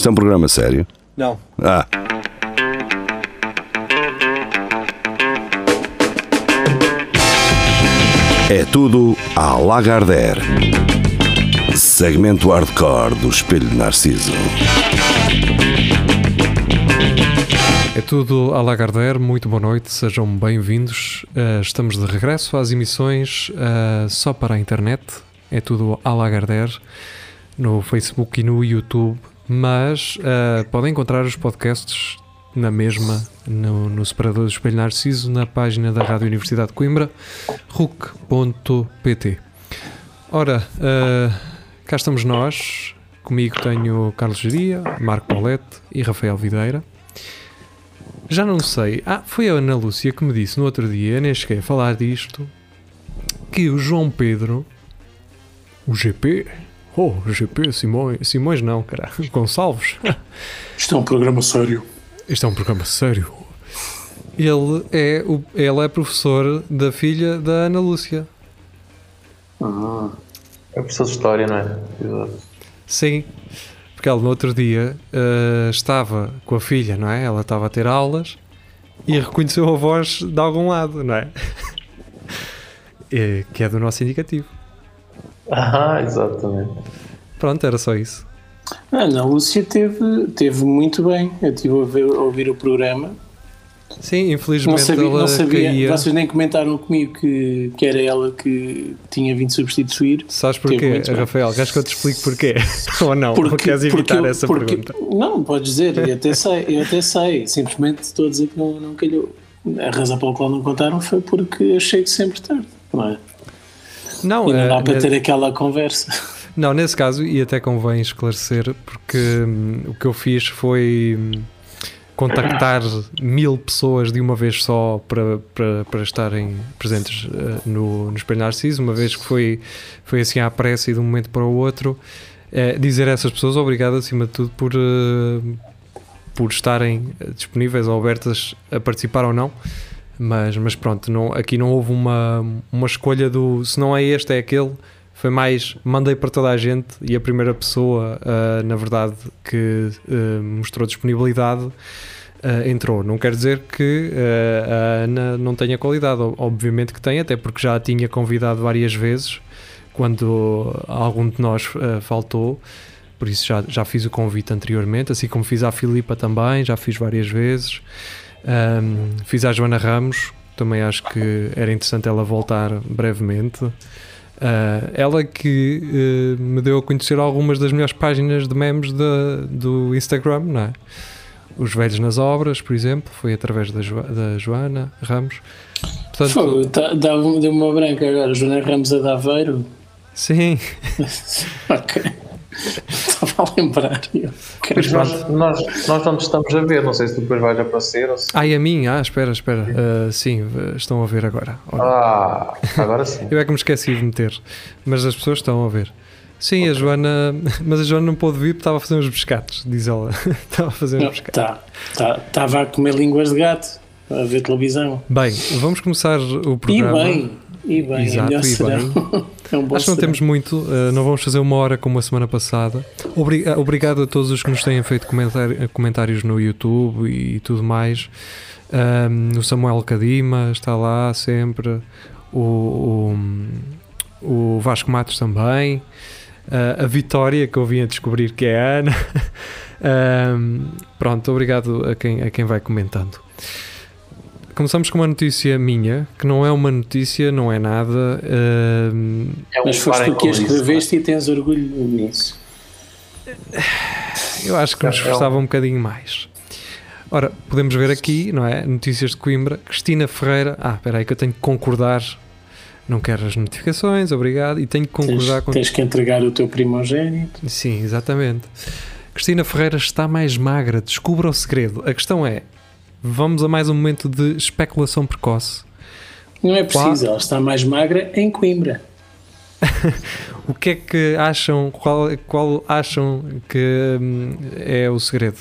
Isto é um programa sério? Não. Ah. É tudo à Lagardère. Segmento hardcore do Espelho de Narciso. É tudo à Lagardère, muito boa noite, sejam bem-vindos. Uh, estamos de regresso às emissões uh, só para a internet. É tudo à Lagardère no Facebook e no YouTube, mas uh, podem encontrar os podcasts na mesma, no, no separador do Espelho Narciso, na página da Rádio Universidade de Coimbra, ruc.pt. Ora, uh, cá estamos nós. Comigo tenho Carlos Geria, Marco Paulette e Rafael Videira. Já não sei. Ah, foi a Ana Lúcia que me disse no outro dia, nem cheguei a falar disto, que o João Pedro, o GP, oh, GP, Simões, Simões não, cara, Gonçalves. Isto é um programa sério. Isto é um programa sério. Ele é, o, ele é professor da filha da Ana Lúcia. Ah, é professor de História, não é? Exato. Sim, porque ela no outro dia uh, estava com a filha, não é? Ela estava a ter aulas e reconheceu a voz de algum lado, não é? é que é do nosso indicativo. Ah, exatamente. Pronto, era só isso. A Ana Lúcia teve, teve muito bem. Eu estive a, ver, a ouvir o programa. Sim, infelizmente Não sabia, ela não sabia. caía. Vocês nem comentaram comigo que, que era ela que tinha vindo substituir. Sabes porquê. Rafael? Queres que eu te explique porquê? Ou não? Ou queres evitar eu- essa porque- pergunta? Não, podes dizer, eu até sei, eu até sei. Simplesmente estou a dizer que não, não calhou. A razão pela qual não contaram foi porque eu chego sempre tarde, não é? Não, E não dá para ne- ter aquela conversa. não, nesse caso, e até convém esclarecer, porque hum, o que eu fiz foi hum, contactar mil pessoas de uma vez só para, para, para estarem presentes eh, no, no Espelho Narciso, uma vez que foi, foi assim à pressa e de um momento para o outro. eh, dizer a essas pessoas obrigado acima de tudo por, eh, por estarem disponíveis ou abertas a participar ou não. Mas, mas pronto, não, aqui não houve uma, uma escolha do se não é este, é aquele. Foi mais mandei para toda a gente e a primeira pessoa, ah, na verdade, que ah, mostrou disponibilidade ah, entrou. Não quer dizer que ah, a Ana não tenha qualidade, Ob- obviamente que tem, até porque já a tinha convidado várias vezes quando algum de nós ah, faltou. Por isso já, já fiz o convite anteriormente, assim como fiz à Filipa também, já fiz várias vezes. Ahm, fiz à Joana Ramos, também acho que era interessante ela voltar brevemente. Ah, ela que eh, me deu a conhecer algumas das melhores páginas de memes da- do Instagram, não é? Os Velhos nas Obras, por exemplo, foi através da, Jo- da Joana Ramos. Portanto, Fogo, tá- deu uma branca agora. Joana Ramos a de Aveiro. sim, Ok. Estava a lembrar. Eu quero- Pois nós, nós, nós não te estamos a ver, não sei se depois vais aparecer ou se. ai a mim, ah, espera, espera, Ah, sim, estão a ver agora. Ora, Ah, agora sim. Eu é que me esqueci de meter, mas as pessoas estão a ver. Sim, a Joana, mas a Joana não pôde vir porque estava a fazer uns pescados, diz ela. estava a fazer uns Não, pescados. tá, tá, Estava a comer línguas de gato, a ver televisão. Bem, vamos começar o E programa. bem, e bem, Exato, é e serão. É um bom Acho que não temos muito, uh, não vamos fazer uma hora como a semana passada. Obri- uh, obrigado a todos os que nos têm feito comentar- comentários no YouTube e tudo mais. Um, o Samuel Cadima está lá sempre. O, o, o Vasco Matos também. Uh, a Vitória, que eu vim a descobrir que é a Ana. Um, pronto, obrigado a quem, a quem vai comentando. Começamos com uma notícia minha, que não é uma notícia, não é nada. um, É um Mas foste tu que a escreveste e tens orgulho nisso. Eu acho que nos É um- esforçava um bocadinho mais. Ora, podemos ver aqui, não é? Notícias de Coimbra. Cristina Ferreira. Ah, espera aí que eu tenho que concordar. Não quero as notificações, obrigado. E tenho que Tens, concordar com. tens que entregar o teu primogênito. Sim, exatamente. Cristina Ferreira está mais magra. Descubra o segredo. A questão é: vamos a mais um momento de especulação precoce. Não é preciso, ela está mais magra em Coimbra. O que é que acham? Qual, qual acham que hum, é o segredo?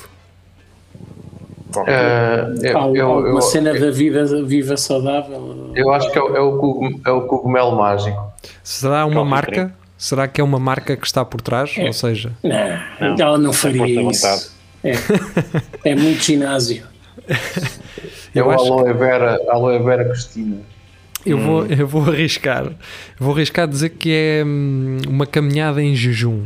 Eh, eu, Há eu, alguma eu- cena da vida viva saudável. eu acho que é, o- é o é o cogumelo mágico. Será uma marca? Será que é uma marca que está por trás? Ou seja, Não, Não, ela não faria isso. É, é muito ginásio. É Eu o acho que- Aloe Vera, Aloe Vera Cristina. eu vou, eu vou arriscar. Vou arriscar dizer que é hum, uma caminhada em jejum.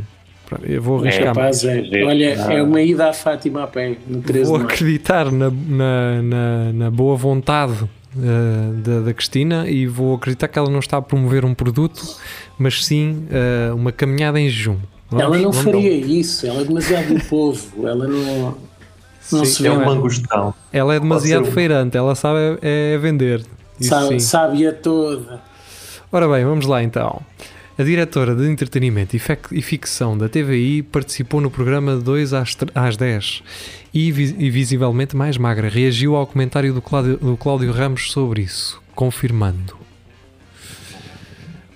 Eu vou arriscar. Capaz é. Giro. Olha, é uma ida à Fátima a pé, no 13 Vou acreditar na, na, na, na boa vontade eh, da, da Cristina e vou acreditar que ela não está a promover um produto, mas sim eh, uma caminhada em jejum. Vamos- Ela não faria isso, ela é demasiado do povo, ela não, não Sim, se É vê. um mangostão. Ela é demasiado um- feirante, ela sabe é, é vender. Sabe, sabe a toda. Ora bem, vamos lá então. A diretora de entretenimento e fec- e ficção da TVI participou no programa 2 às, tr- às 10 e, vi- e visivelmente mais magra. Reagiu ao comentário do Cláudio, do Cláudio Ramos sobre isso, confirmando.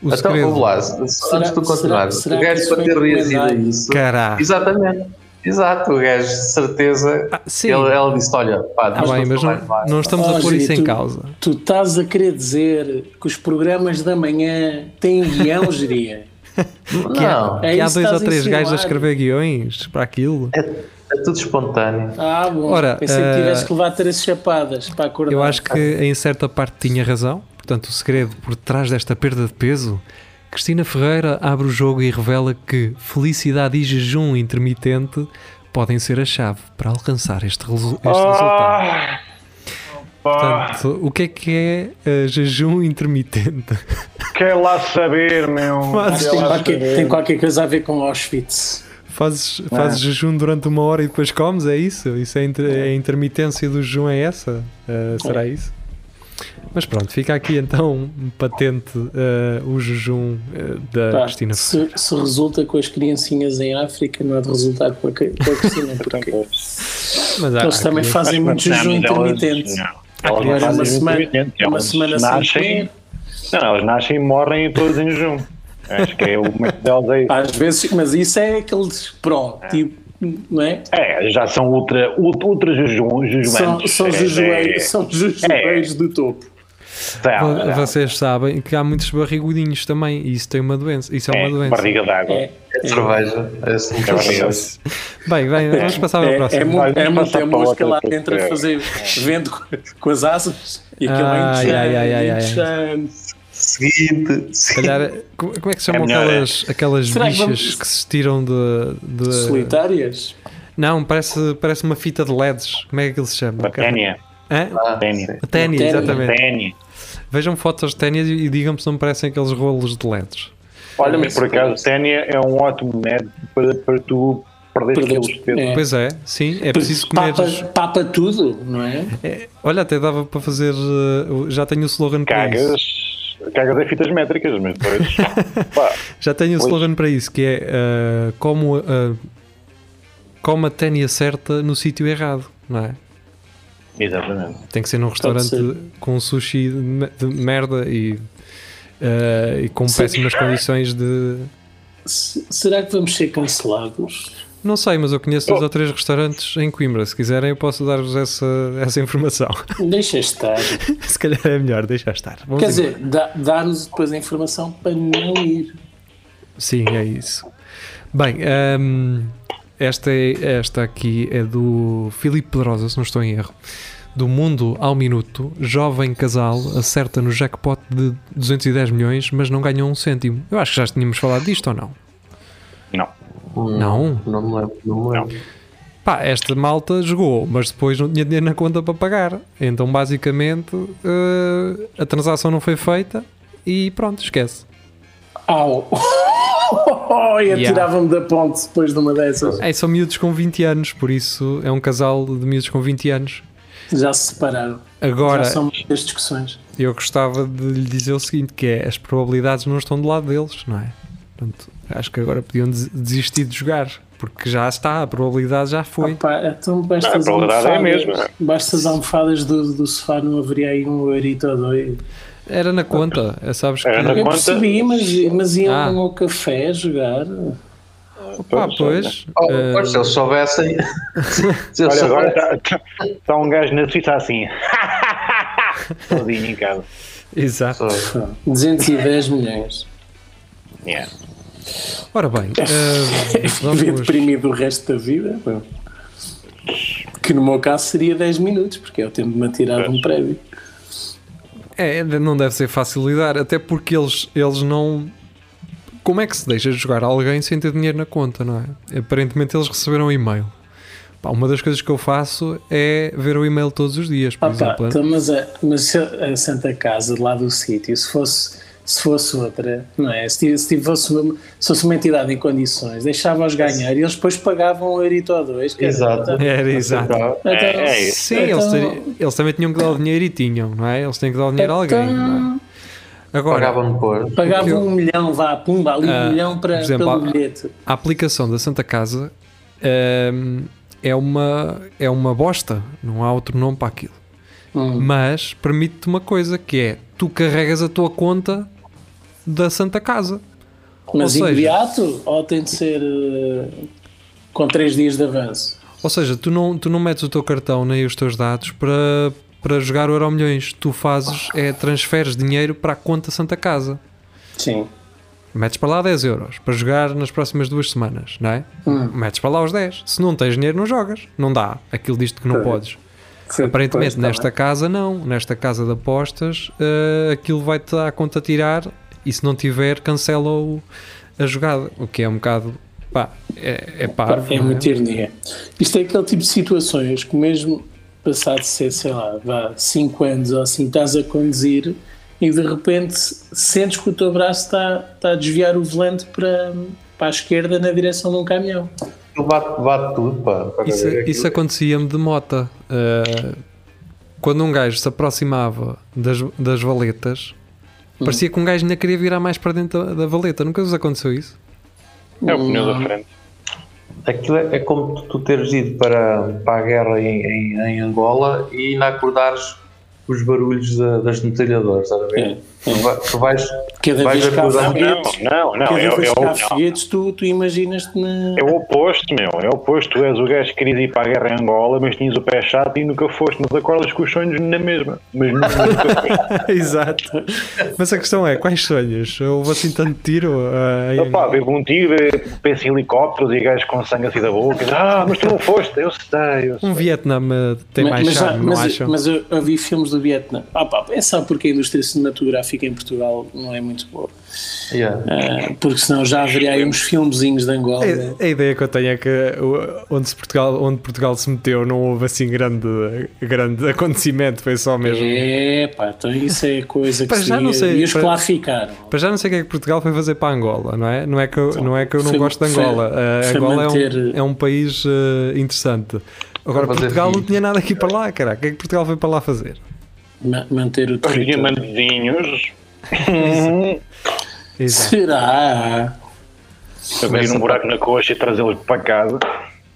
O Então segredo. vamos lá, antes de tu continuar, será- será o gajo para ter reagido a isso. Caraca. Exatamente. Exato, o gajo de certeza. Ah, sim. Ele, ela disse: Olha, pá, Ah, bem, mas não, não estamos a pôr isso em tu- causa. Tu estás a querer dizer que os programas da manhã têm guião, geria? Que há, Não, É que há dois ou três gajos a escrever guiões para aquilo. é, é tudo espontâneo. Ah, bom. Ora, Pensei eh, que tivesse que levar três chapadas para acordar. Eu acho que em certa parte tinha razão. Portanto, o segredo por trás desta perda de peso, Cristina Ferreira abre o jogo e revela que felicidade e jejum intermitente podem ser a chave para alcançar este, resu- este resultado. Ah, pá, Portanto, o que é que é eh, jejum intermitente? quer lá saber, meu. Mas Quer Tem lá qualquer, saber. tem qualquer coisa a ver com Auschwitz. Fazes, fazes jejum durante uma hora e depois comes? É isso? Isso é, inter- é a intermitência do jejum? É essa? Eh, será isso? Mas pronto, fica aqui então patente eh, o jejum eh, da Pá, Cristina se, se resulta com as criancinhas em África, não há de resultar com a, com a Cristina, porque Mas há- eles há também fazem muito jejum intermitente. crianças- fazem uma semana- intermitente, uma semana sem nascem, comer. Não, elas nascem e morrem todas em jejum. Acho que é o método delas é isso. Às vezes, mas isso é aqueles pró, tipo, não é? É, já são ultra, ultra, ultra jejum, São, são, É, jejueiros, é, são jejueiros do topo. Vo- são. Vocês sabem que há muitos barrigudinhos também e isso tem uma doença. Isso é uma É, doença. barriga d'água. É, É cerveja. É assim É barriga. Bem, bem, vamos passar para a é, é, é muita passar para mosca lá dentro a fazer vento com, com as asas e aquilo Ai, é ai, ai, ai, ai. inchante. Seguinte. Se calhar, como é que se chamam É aquelas, aquelas Será que bichas vamos- que se tiram de. de- Solitárias? Não, parece, parece uma fita de LEDs. Como é que ele se chama? A ténia. Hã? Ah, Ténia. ténia, Ténia. exatamente. Ténia. Vejam fotos de ténia e digam-me se não me parecem aqueles rolos de LEDs. Olha, mas por acaso, ténia é um ótimo método para, para tu perder quilos de peso. é. Pois é, sim, é preciso comer. Papa, papa tudo, não é? É, olha, até dava para fazer. uh, Já tenho o slogan para isso. Cagas, cagas em fitas métricas, mas pá, Já tenho o Pois. slogan para isso, que é uh, como, uh, como a ténia certa no sítio errado, não é? Exatamente. Tem que ser num restaurante ser. com sushi de me- de merda e, uh, e com Sim. péssimas condições de. Se- Será que vamos ser cancelados? Não sei, mas eu conheço dois ou três restaurantes em Coimbra. Se quiserem, eu posso dar-vos essa, essa informação. Deixa estar. Se calhar é melhor, deixa estar. Vamos Quer embora. dizer, dá- dá-nos depois a informação para não ir. Sim, é isso. Bem, hum, esta, é, esta aqui é do Filipe Pedrosa, se não estou em erro. Do Mundo ao Minuto, jovem casal acerta no jackpot de 210 milhões, mas não ganhou um cêntimo. Eu acho que já tínhamos falado disto ou não? Não. Não? Não me lembro. Não me lembro. Pá, esta malta jogou, mas depois não tinha dinheiro na conta para pagar. Então, basicamente, eh, a transação não foi feita e pronto, esquece. Au! e Yeah. atirava-me da ponte depois de uma dessas. É, são miúdos com 20 anos, por isso é um casal de miúdos com 20 anos. Já se separaram. Agora, Já são muitas discussões. eu gostava de lhe dizer o seguinte, que é, as probabilidades não estão do lado deles, não é? Portanto, acho que agora podiam des- desistir de jogar, porque já está, a probabilidade já foi. Opa, então basta Não, a as probabilidade é a almofadas, mesma. basta as almofadas do, do sofá, não haveria aí um eurito ou dois. Era na conta, é, sabes que... Era na Eu conta. percebi, mas, mas iam Ah. ao café jogar. Pá, pois, Oh, pois, se eles soubessem. se eles Olha, agora soubessem. está tá um gajo na Suíça assim. Sozinho em casa. exato. 210 milhões. Yeah. Ora bem, Viver vamos, deprimido o resto da vida. Que no meu caso seria 10 minutos, porque é o tempo de me atirar de um prédio. É, não deve ser fácil lidar, até porque eles, eles não. Como é que se deixa de jogar alguém sem ter dinheiro na conta, não é? Aparentemente eles receberam um e-mail. Pá, uma das coisas que eu fasso é ver o e-mail todos os dias, por Ah, pá, exemplo. então, mas, a, mas se a Santa Casa lá do sítio, se fosse, se fosse outra, não é? Se, tivesse- se, fosse uma, se fosse uma entidade em condições, deixava-os ganhar e eles depois pagavam um eurito ou dois. Exato. então- Era exato. então- É, é isso. Sim, então- eles, teriam- eles também tinham que dar o dinheiro e tinham, não é? Eles têm que dar o dinheiro a alguém. Não é? Agora, Pagavam depois. Pagavam eu- um milhão, vá, pumba, ali Ah, um milhão para, por exemplo, pelo bilhete. a aplicação da Santa Casa hum, é, uma, é uma bosta, não há outro nome para aquilo. Hum. Mas permite-te uma coisa que é tu carregas a tua conta da Santa Casa. Mas seja- imediato ou tem de ser eh, com 3 dias de avanço? Ou seja, tu não, tu não metes o teu cartão nem os teus dados para, para jogar o Euro Milhões. Tu fazes, é transferes dinheiro para a conta Santa Casa. Sim. Metes para lá 10 euros para jogar nas próximas duas semanas, não é? Hum. Metes para lá os 10. Se não tens dinheiro, não jogas. Não dá. Aquilo diz-te que não podes. Foi Aparentemente, tá nesta bem. casa, não. Nesta casa de apostas, eh, aquilo vai-te à conta tirar e se não tiver, cancela o- a jogada. O que é um bocado. Pá, é, é parvo. É muita ironia. Isto é aquele tipo de situações que mesmo passado de ser, sei lá, vá 5 anos ou assim, estás a conduzir e de repente sentes que o teu braço está, está a desviar o volante para, para a esquerda na direção de um caminhão. Bate, bate tudo, pá. Para Isso, isso acontecia-me de mota. Uh, quando um gajo se aproximava das, das valetas. Parecia que um gajo ainda queria virar mais para dentro da, da valeta. Nunca vos aconteceu isso? É o pneu da frente. Aquilo é, é como tu, tu teres ido para, para a guerra em, em, em Angola e ainda acordares os barulhos da- das metralhadoras, estás a ver? É, Tu, vai- tu vais, Cada vais vez que há foguetes, Não, não, cada é, vez é, que há o- foguetes tu, tu imaginas-te na. é o oposto, meu. É o oposto. Tu és o gajo que querias ir para a guerra em Angola, mas tinhas o pé chato e nunca foste. Mas acordas com os sonhos na mesma. Mas nunca foste. Exato. Mas a questão é, quais sonhos? Houve assim tanto tiro? uh, em- Opa, bebo um tiro, penso em helicópteros e gajos com sangue assim da boca. Ah, mas tu não foste. Eu sei, eu sei. um Vietnã tem Mas- mais mas, charme, não mas, acham? mas eu, eu vi filmes do Vietnã. Ah, pá, é só porque a indústria cinematográfica em Portugal não é muito boa. Yeah. Ah, porque senão já haveria aí uns filmezinhos de Angola. A, a ideia que eu tenho é que onde, se Portugal, onde Portugal se meteu não houve assim grande, grande acontecimento, foi só mesmo. É, pá, então isso é coisa que Para já se não sei, E os para-. Para já não sei o que é que Portugal foi fazer para Angola, não é? Não é que eu não, é que eu não Foi- gosto de foi- Angola. Uh, foi Angola manter- é, um, é um país uh, interessante. Agora, Portugal não tinha nada aqui para lá, cara. O que é que Portugal foi para lá fazer? Ma- manter o Os território. diamantezinhos. Exato. Será? Abrir um buraco na coxa e trazê-los para casa.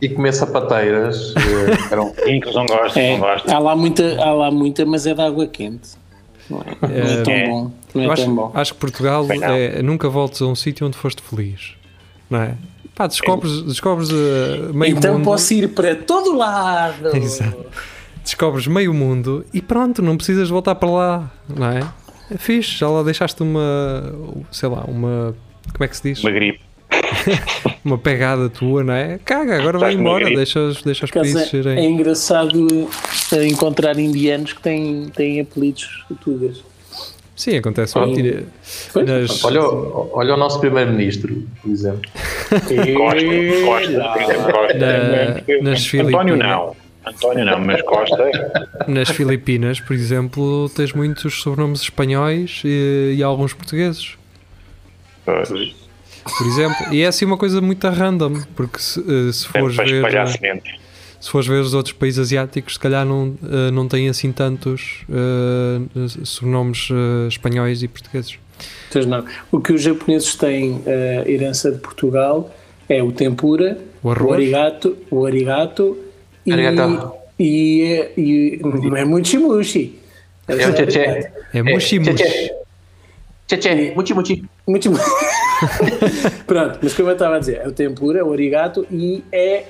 E comer sapateiras. eh, eram, que não gostam, É, não gostam. há, lá muita, há lá muita, mas é de água quente. Não é, não é tão É. bom. Não é Eu tão acho, bom. acho que Portugal é, nunca voltes a um sítio onde foste feliz, não é? Pá, descobres, descobres uh, meio Então mundo. posso ir para todo lado. Exato. Descobres meio mundo e pronto, não precisas voltar para lá, não é? É fixe, já lá deixaste uma, sei lá, uma, como é que se diz? Uma gripe. Uma pegada tua, não é? Caga, agora vai embora, deixa, os- deixa os países é, é serem. engraçado eh, encontrar indianos que têm, têm apelidos tugas. Sim, acontece Pois. Nas, olha, o- olha o nosso primeiro-ministro, por exemplo. Costa, Costa, por exemplo, Costa. Na- nas António não. António não, mas Costa. nas Filipinas, por exemplo, tens muitos sobrenomes espanhóis e, e alguns portugueses. Pois, por exemplo. E é assim uma coisa muito random, porque se, eh, se é fores ver, se fores ver os outros países asiáticos, se calhar não, eh, não têm assim tantos eh, sobrenomes eh, espanhóis e portugueses. Pois não. O que os japoneses têm eh, herança de Portugal é o tempura, O arroz? arigato, o arigato Arigato. e, e não é muito chimushi. É o tchê É mushi mushi. Tchê tchê, muchi muchi. Muito Pronto, mas como eu estava a dizer, é o tempura, o arigato e é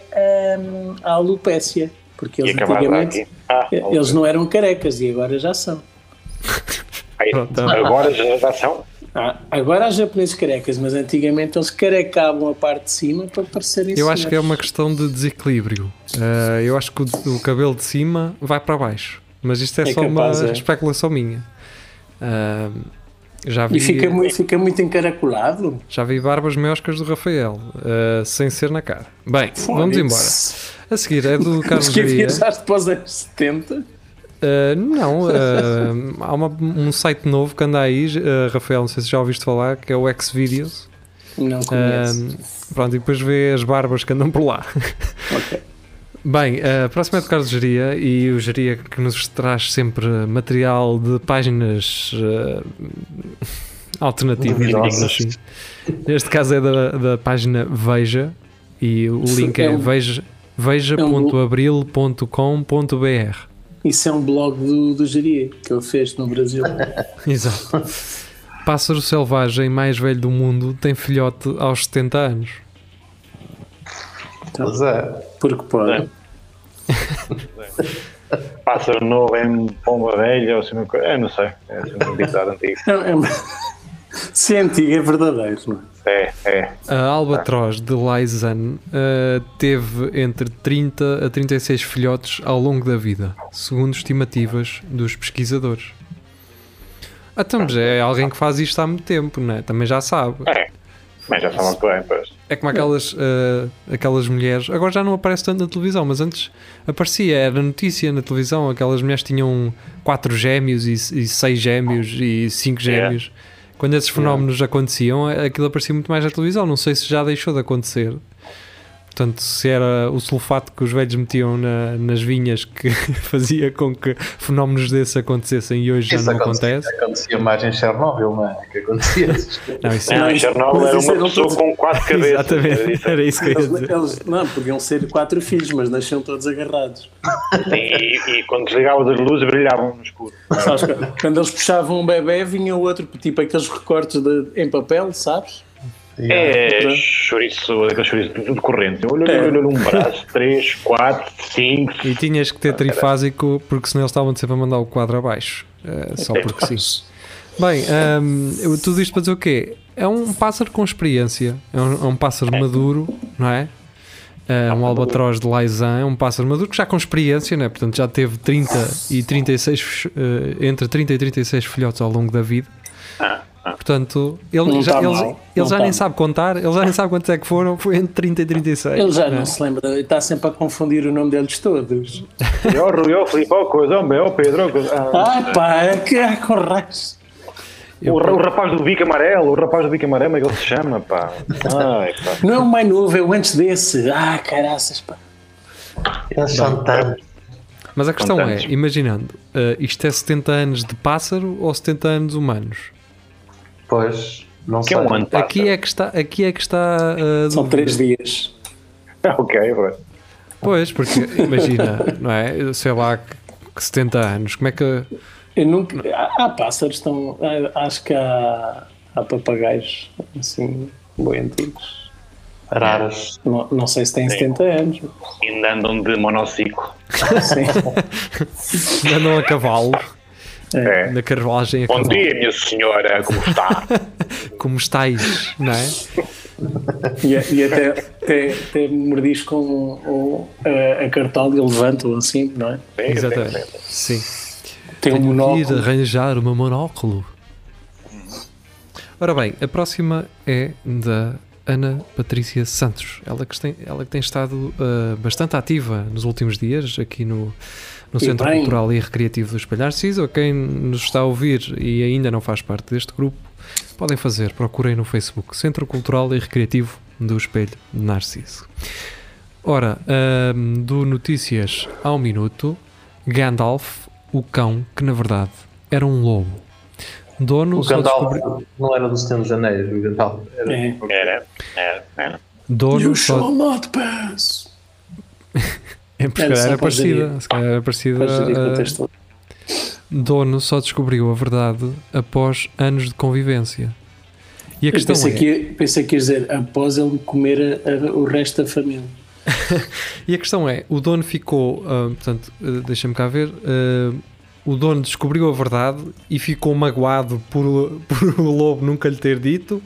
hum, a alopécia. Porque E eles antigamente. Ah, eles não eram carecas e agora já são. aí, agora já, já são. Ah, agora há japoneses carecas, mas antigamente eles carecavam a parte de cima para parecerem Eu acho que é uma questão de desequilíbrio. Uh, eu acho que o, o cabelo de cima vai para baixo. Mas isto é, É só capaz, uma é. especulação minha. Uh, já vi, E fica, muito, fica muito encaracolado. já vi barbas maiores do Rafael, uh, sem ser na cara. Bem, vamos embora. A seguir é do Carlos Mas que Geria. viajaste para os anos 70? Uh, não, uh, há uma- um site novo que anda aí, uh, Rafael, não sei se já ouviste falar, que é o Xvideos. Não conheço. Pronto, e depois vê as barbas que andam por lá. Ok. Bem, a próxima é do Carlos Geria e o Geria que nos traz sempre material de páginas uh, alternativas, assim. Neste caso é da, da página Veja e o link é é um- veja- veja.abril.com.br. Isso é um blog do, do Geria que ele fez no Brasil. Exato. Pássaro selvagem mais velho do mundo tem filhote aos 70 anos. Pois é. Porque pode. Pássaro novo em pomba velha ou assim uma coisa. É, não sei. É assim um ditado antigo. É, é, se é antigo, é verdadeiro. Não é? É, é. A albatroz de Laisan uh, teve entre 30 a 36 filhotes ao longo da vida, segundo estimativas dos pesquisadores. Ah, então, mas é alguém que faz isto há muito tempo, não é? Também já sabe. É. Mas já está muito bem, pois. É como aquelas, uh, aquelas mulheres, agora já não aparece tanto na televisão, mas antes aparecia, era notícia na televisão, aquelas mulheres tinham quatro gêmeos e, e seis gêmeos e cinco Yeah. Quando esses fenómenos aconteciam, aquilo aparecia muito mais na televisão. Não sei se já deixou de acontecer. Portanto, se era o sulfato que os velhos metiam na- nas vinhas que fazia com que fenómenos desses acontecessem e hoje já Isso não acontecia, acontece. acontecia mais em Chernobyl, não é? Que acontecia. Não, isso Não, em Chernobyl era uma pessoa todos- com quatro cabeças. Exatamente, era isso que eu ia Eles, dizer. eles- não, podiam ser quatro filhos, mas nasciam todos agarrados. E, e quando desligava das luzes brilhavam no escuro. Sabes, quando eles puxavam um bebê, vinha o outro, tipo aqueles recortes de- em papel, sabes? É, Pronto. chouriço, aquele chouriço tudo corrente. Olha, É. olha, olha, um braço, três, quatro, cinco. E tinhas que ter trifásico porque senão eles estavam sempre a mandar o quadro abaixo. eh, só porque sim. Bem, ahm, eu- tudo isto para dizer o quê? É um pássaro com experiência. É um, é um pássaro maduro, não é? É um albatroz de Laisan, é um pássaro maduro que já com experiência, né? portanto já teve 30 e 36, eh, entre 30 e 36 filhotes ao longo da vida. Portanto, ele Não já, tá ele, mal, ele não já tá nem mal. sabe contar, ele já nem sabe quantos é que foram, foi entre 30 e 36. Ele já né? não se lembra, está sempre a confundir o nome deles todos. Ó, Rui, ó, Filipe, ó, coisa, homem, ó, Pedro. Ah, Ah, pá, é que é com o, ra- o rapaz do bico amarelo, o rapaz do bico amarelo, como é que ele se chama, pá? Ai, pá. Não é o mais novo, é o antes desse. Ah, caraças, pá. Eles são tantos. Mas a questão é, imaginando, eh, isto é 70 anos de pássaro ou 70 anos humanos? Pois, não Que sei. é um ano. Aqui é que está, aqui é que está eh, São três dias. Ok, vai. Pois, porque imagina, não é? Sei lá, que que 70 anos, como é que. Eu nunca. Há, há pássaros, estão. há- Acho que há, há papagaios assim, bem antigos. Raras. Não, não sei se têm 70 anos. Ainda andam de monociclo. Sim. andam a cavalo, É. na carruagem a Bom dia, minha senhora, como está? Como estáis, não é? E, e até, até, até mordiscam o, a, a cartola e levantam assim, não é? Sim, Exatamente. sim. Tem um Tenho que ir monóculo. arranjar uma monóculo. Ora bem, a próxima é da Ana Patrícia Santos. Ela que tem, ela que tem estado ah, bastante ativa nos últimos dias aqui no, no E Centro bem. Cultural e Recreativo do Espelho Narciso. A quem nos está a ouvir e ainda não faz parte deste grupo, podem fazer. Procurem no Facebook Centro Cultural e Recreativo do Espelho Narciso. Ora, ahm, do Notícias ao Minuto, Gandalf, o cão que na verdade era um lobo. Dono O Gandalf descobri- não era do Senhor dos Anéis, o Gandalf era. É. Era, era, era. Dono You só, shall not pass. é, porque Era parecida. Se calhar era parecida. Dono só descobriu a verdade após anos de convivência. E a questão pensei, é, que, pensei que ia dizer após ele comer a- a- o resto da família. e a questão é, o dono ficou, ah, portanto, ah, deixa-me cá ver, ah, o dono descobriu a verdade e ficou magoado por, por o lobo nunca lhe ter dito,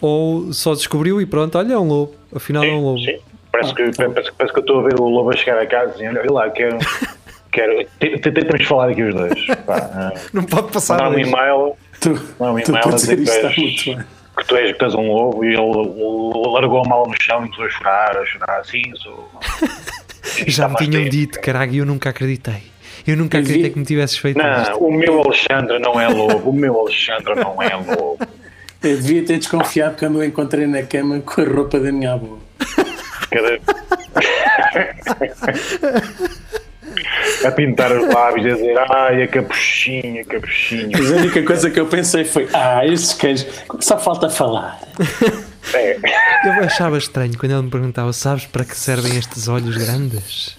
ou só descobriu e pronto, olha, é um lobo, afinal é um lobo. Sim. Parece, que, parece, parece que eu estou a ver o lobo a chegar a casa dizendo, olha lá, quero. quero te- te- temos de falar aqui os dois. Pá, ah, Não pode passar. mandar um e-mail, Tu, mandar um tu e-mail a dizer que tu, és, que tu és que tu és um lobo e ele, largou a mala no chão e começou a chorar, a chorar assim. Sou... Já me tinham tempo. dito, caralho, e eu nunca acreditei. Eu nunca acreditei que me tivesses feito Não, isto. o meu Alexandre não é lobo, o meu Alexandre não é lobo. Eu devia ter desconfiado quando o encontrei na cama com a roupa da minha avó. Cada... a pintar os lábios, a dizer ai, a capuchinha, a capuchinha. A única coisa que eu pensei foi: ah, estes cães, só falta falar. É. Eu achava estranho quando ele me perguntava: Sabes para que servem estes olhos grandes?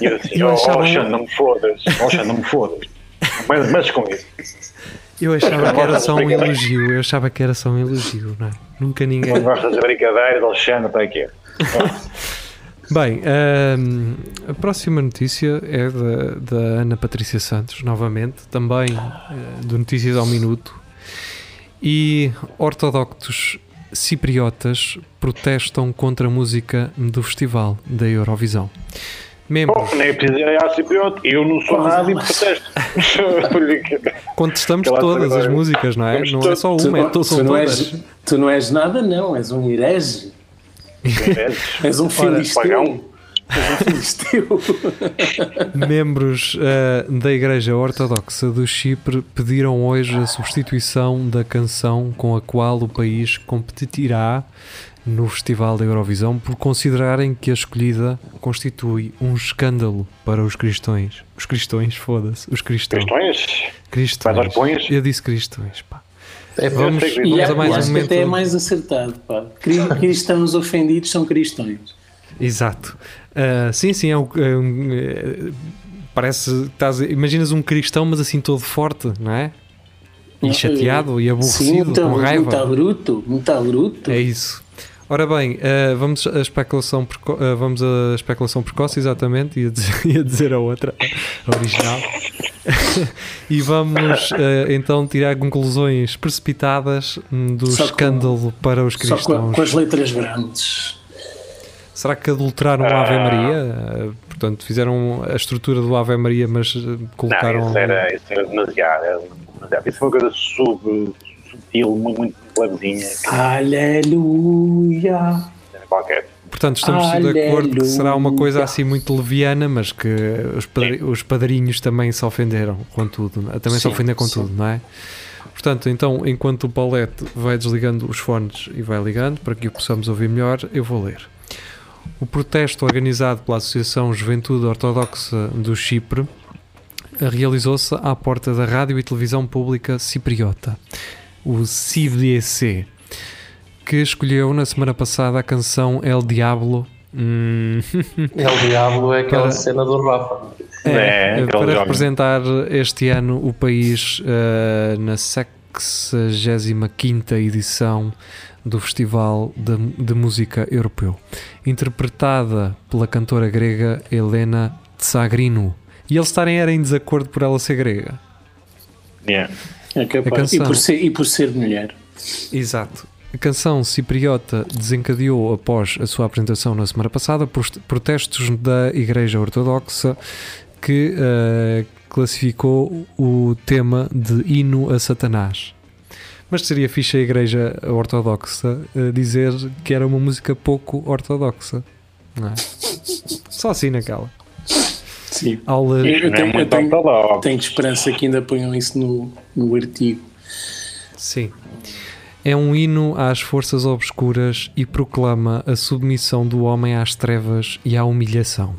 E eu assim, Eu oh, achava- Alexandre, não me fodas, Alexandre, não me fodas. Mas, mas com isso. Eu achava que era só um elogio. Eu achava que era só um elogio, não é? Nunca ninguém. Não gostas de brincadeiras, Alexandre, está aqui. Bem, ahm, a próxima notícia é da, da Ana Patrícia Santos, novamente, também eh, do Notícias ao Minuto. E ortodoxos cipriotas protestam contra a música do festival da Eurovisão. Membros, Bom, nem é preciso ir à Cipriote, eu não sou nada e protesto. contestamos Aquela todas as músicas, não é? Não é só Tu, uma, é, to- tu são não todas. és, tu não és nada, não, és um herege. És um filisteu. pagão. Um. Membros eh, da Igreja Ortodoxa do Chipre pediram hoje a substituição da canção com a qual o país competirá no Festival da Eurovisão por considerarem que a escolhida constitui um escândalo para os cristãos. Os cristãos, foda-se. Os cristãos. Aos punhos? Eu disse cristãos, pá. É Vamos, vamos a é, mais um momento. até é mais acertado. Pá. Cri- Cristãos ofendidos são cristões. Exato. Ah, sim, sim, é um, é é, parece. Estás, imaginas um cristão, mas assim todo forte, não é? E chateado e Sim, aborrecido, muito, com muito raiva. bruto, muito bruto. É isso. Ora bem, ah, vamos à especulação, preco- ah, vamos à especulação precoce, exatamente, ia dizer, ia dizer a outra, a original. e vamos ah, então tirar conclusões precipitadas hum, do Só com- escândalo para os Só com, cristãos. com as letras grandes. Será que adulteraram a Ave Maria? Ah, Portanto, fizeram a estrutura do Ave Maria, mas ah, colocaram. Não, isso era, isso era demasiado. era demasiado. Isso foi uma coisa sub, subtil, muito, muito levezinha, Aleluia. qualquer. Portanto, estamos de acordo que será uma coisa Aleluia. assim muito leviana, mas que os, padri- os padrinhos também se ofenderam com tudo, não é? também se Sim, ofendem com sim. tudo, não é? Portanto, então, enquanto o Paulette vai desligando os fones e vai ligando para que o possamos ouvir melhor, eu vou ler. O protesto organizado pela Associação Juventude Ortodoxa do Chipre realizou-se à porta da Rádio e Televisão Pública Cipriota, o CDC, que escolheu na semana passada a canção El Diablo. hum, El Diablo é aquela Para- cena do Rafa. é, É, aquele para jovem. representar este ano o país eh, na 65 edição do Festival de, de Música Europeu, interpretada pela cantora grega Helena Tsagrino. E eles estarem era em desacordo por ela ser grega. Yeah. É capaz. E, por ser, e por ser mulher. Exato. A canção cipriota desencadeou após a sua apresentação na semana passada protestos da Igreja Ortodoxa que eh, classificou o tema de hino a Satanás. Mas seria fixe a Igreja Ortodoxa eh, dizer que era uma música pouco ortodoxa. Não é? Só assim naquela. Sim. Eu, Não é tenho, eu muito tenho, tenho esperança que ainda ponham isso no, no artigo. Sim. É um hino às forças obscuras e proclama a submissão do homem às trevas e à humilhação.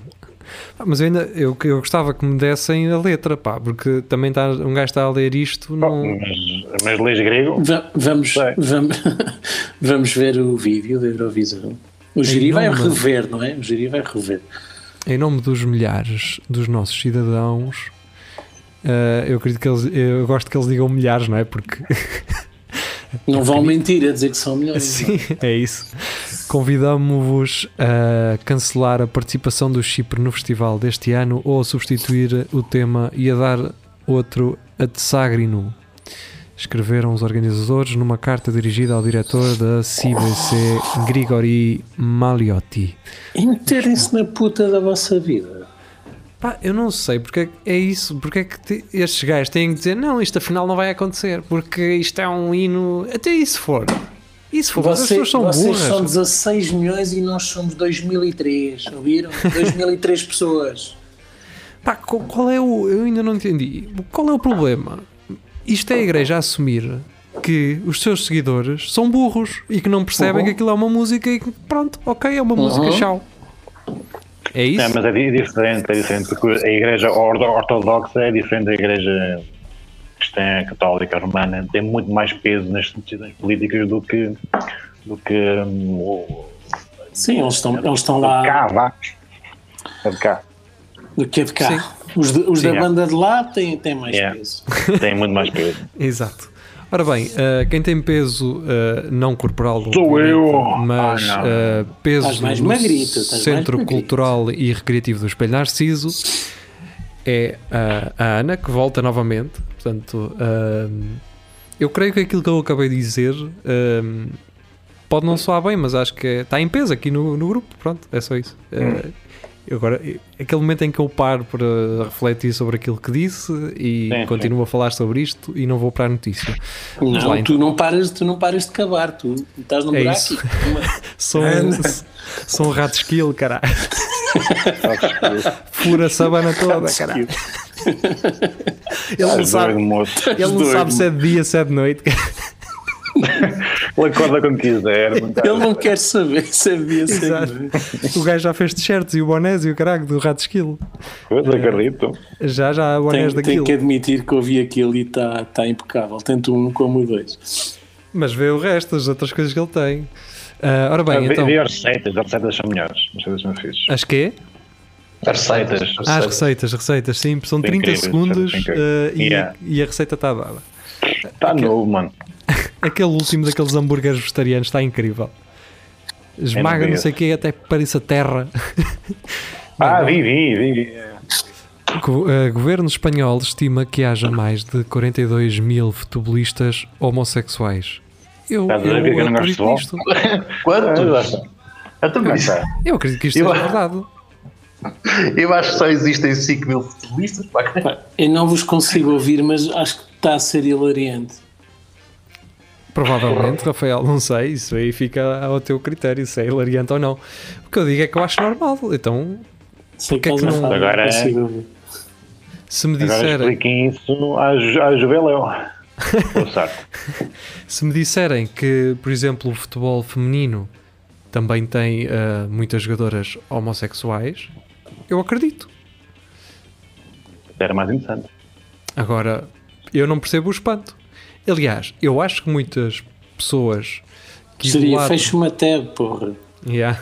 Ah, Mas eu ainda eu, eu gostava que me dessem a letra, pá, porque também tá, um gajo está a ler isto. Não... Mas, mas lês grego? Va- vamos, vamos, vamos ver o vídeo da Eurovisão. O Giri vai nome- rever, não é? O Giri vai rever. Em nome dos milhares dos nossos cidadãos, eh, eu acredito que eles, eu gosto que eles digam milhares, não é? Porque Não vão mentir a dizer que são milhões. sim, é isso. Convidamos-vos a cancelar a participação do Chipre no festival deste ano ou a substituir o tema e a dar outro a Tsagrino. Escreveram os organizadores numa carta dirigida ao diretor da CBC, Grigori Maliotti. E meterem-se na puta da vossa vida. Pá, eu não sei porque é é isso, porque é que te- estes gajos têm que dizer não, isto afinal não vai acontecer, porque isto é um hino. Até isso for. Isso for, as Você- pessoas são vocês burras. são 16 milhões e nós somos 2003, ouviram? 2003 pessoas. Pá, qual, qual é o. Eu ainda não entendi. Qual é o problema? Isto é a igreja a assumir que os seus seguidores são burros e que não percebem Uhum. que aquilo é uma música e que pronto, ok, é uma música, Uhum. tchau. É isso? É, mas é di- diferente, é diferente, porque a igreja ortodoxa é diferente da igreja cristã, católica, romana, tem muito mais peso nas decisões políticas do que, do que hum, o Sim, eles estão, eles estão de lá cá, vá. É de cá. do que é de cá. Os, de- os Sim, da é. banda de lá têm, têm mais Yeah. peso. Tem muito mais peso. Exato. Ora bem, eh, quem tem peso eh, não corporal, Sou eu. mas Ah, eh, peso mais no magrito, Centro. Cultural e Recreativo do Espelho Narciso é a, a Ana, que volta novamente. Portanto, eu creio que aquilo que eu acabei de dizer pode não soar bem, mas acho que é- está em peso aqui no, no grupo. Pronto, é só isso. Eh, agora, aquele momento em que eu paro para refletir sobre aquilo que disse e Sim, continuo a falar sobre isto e não vou para a notícia. Não, lá, tu então. não paras, tu não paras de cavar, tu estás no É buraco. isso. Sou, sou um rato esquilo, caralho. Fura a sabana toda, caralho. Ele não sabe, ele não sabe se é de dia, se é de noite. Acorda quando quiser. tá- Ele não quer saber se havia Exato. sido. O gajo já fez t-shirts e o bonés e o caralho do rato esquilo. Pois, acredito. Já, já há bonés daquilo. que admitir que ouvi aquilo e está tá impecável, tanto um como o dois. Mas vê o resto, as outras coisas que ele tem. Ah, ora bem, Vi- então. Vi as receitas, as receitas são melhores. As receitas são fixes. As quê? As receitas. Receitas. Ah, as receitas, receitas, sim, são São 30 incríveis, segundos ah, e, Yeah. e a receita está dada. Está novo, mano. Aquele último daqueles hambúrgueres vegetarianos está incrível. Esmaga não sei o quê, até parece a terra. Ah, vi, vi, vi. eh, governo espanhol estima que haja mais de 42 mil futebolistas homossexuais. Eu, Estás a ver porque é que eu não gosto de futebol? Quantos? Está. Eu acredito que isto Eu- seja verdade. eu acho que só existem 5 mil futebolistas. Eu não vos consigo ouvir, mas acho que está a ser hilariante. Provavelmente, Rafael, não sei. Isso aí fica ao teu critério, se é hilariante ou não. O que eu digo é que eu acho normal. Então, Porque é que não- Agora é- se me Agora disserem, expliquem isso à, à Juveléu. Se me disserem que, por exemplo, o futebol feminino também tem eh, muitas jogadoras homossexuais, eu acredito. Era mais interessante. Agora, eu não percebo o espanto. Aliás, eu acho que muitas pessoas que Seria idolatram, fecho uma tab, porra. Yeah.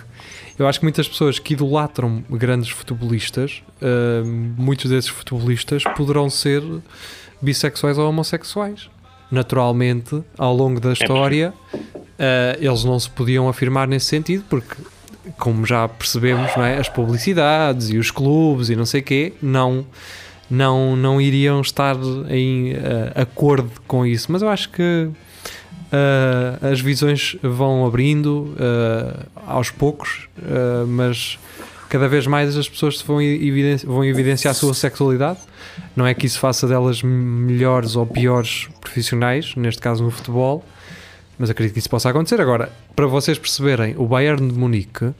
eu acho que muitas pessoas que idolatram grandes futebolistas, ah, muitos desses futebolistas poderão ser bissexuais ou homossexuais. Naturalmente, ao longo da história, ah, eles não se podiam afirmar nesse sentido, porque, como já percebemos, não é? as publicidades e os clubes e não sei o quê, não não, não iriam estar em eh, acordo com isso. Mas eu acho que eh, as visões vão abrindo eh, aos poucos, mas cada vez mais as pessoas vão, vão evidenciar a sua sexualidade. Não é que isso faça delas melhores ou piores profissionais, neste caso no futebol, mas acredito que isso possa acontecer. Agora, para vocês perceberem, o Bayern de Munique,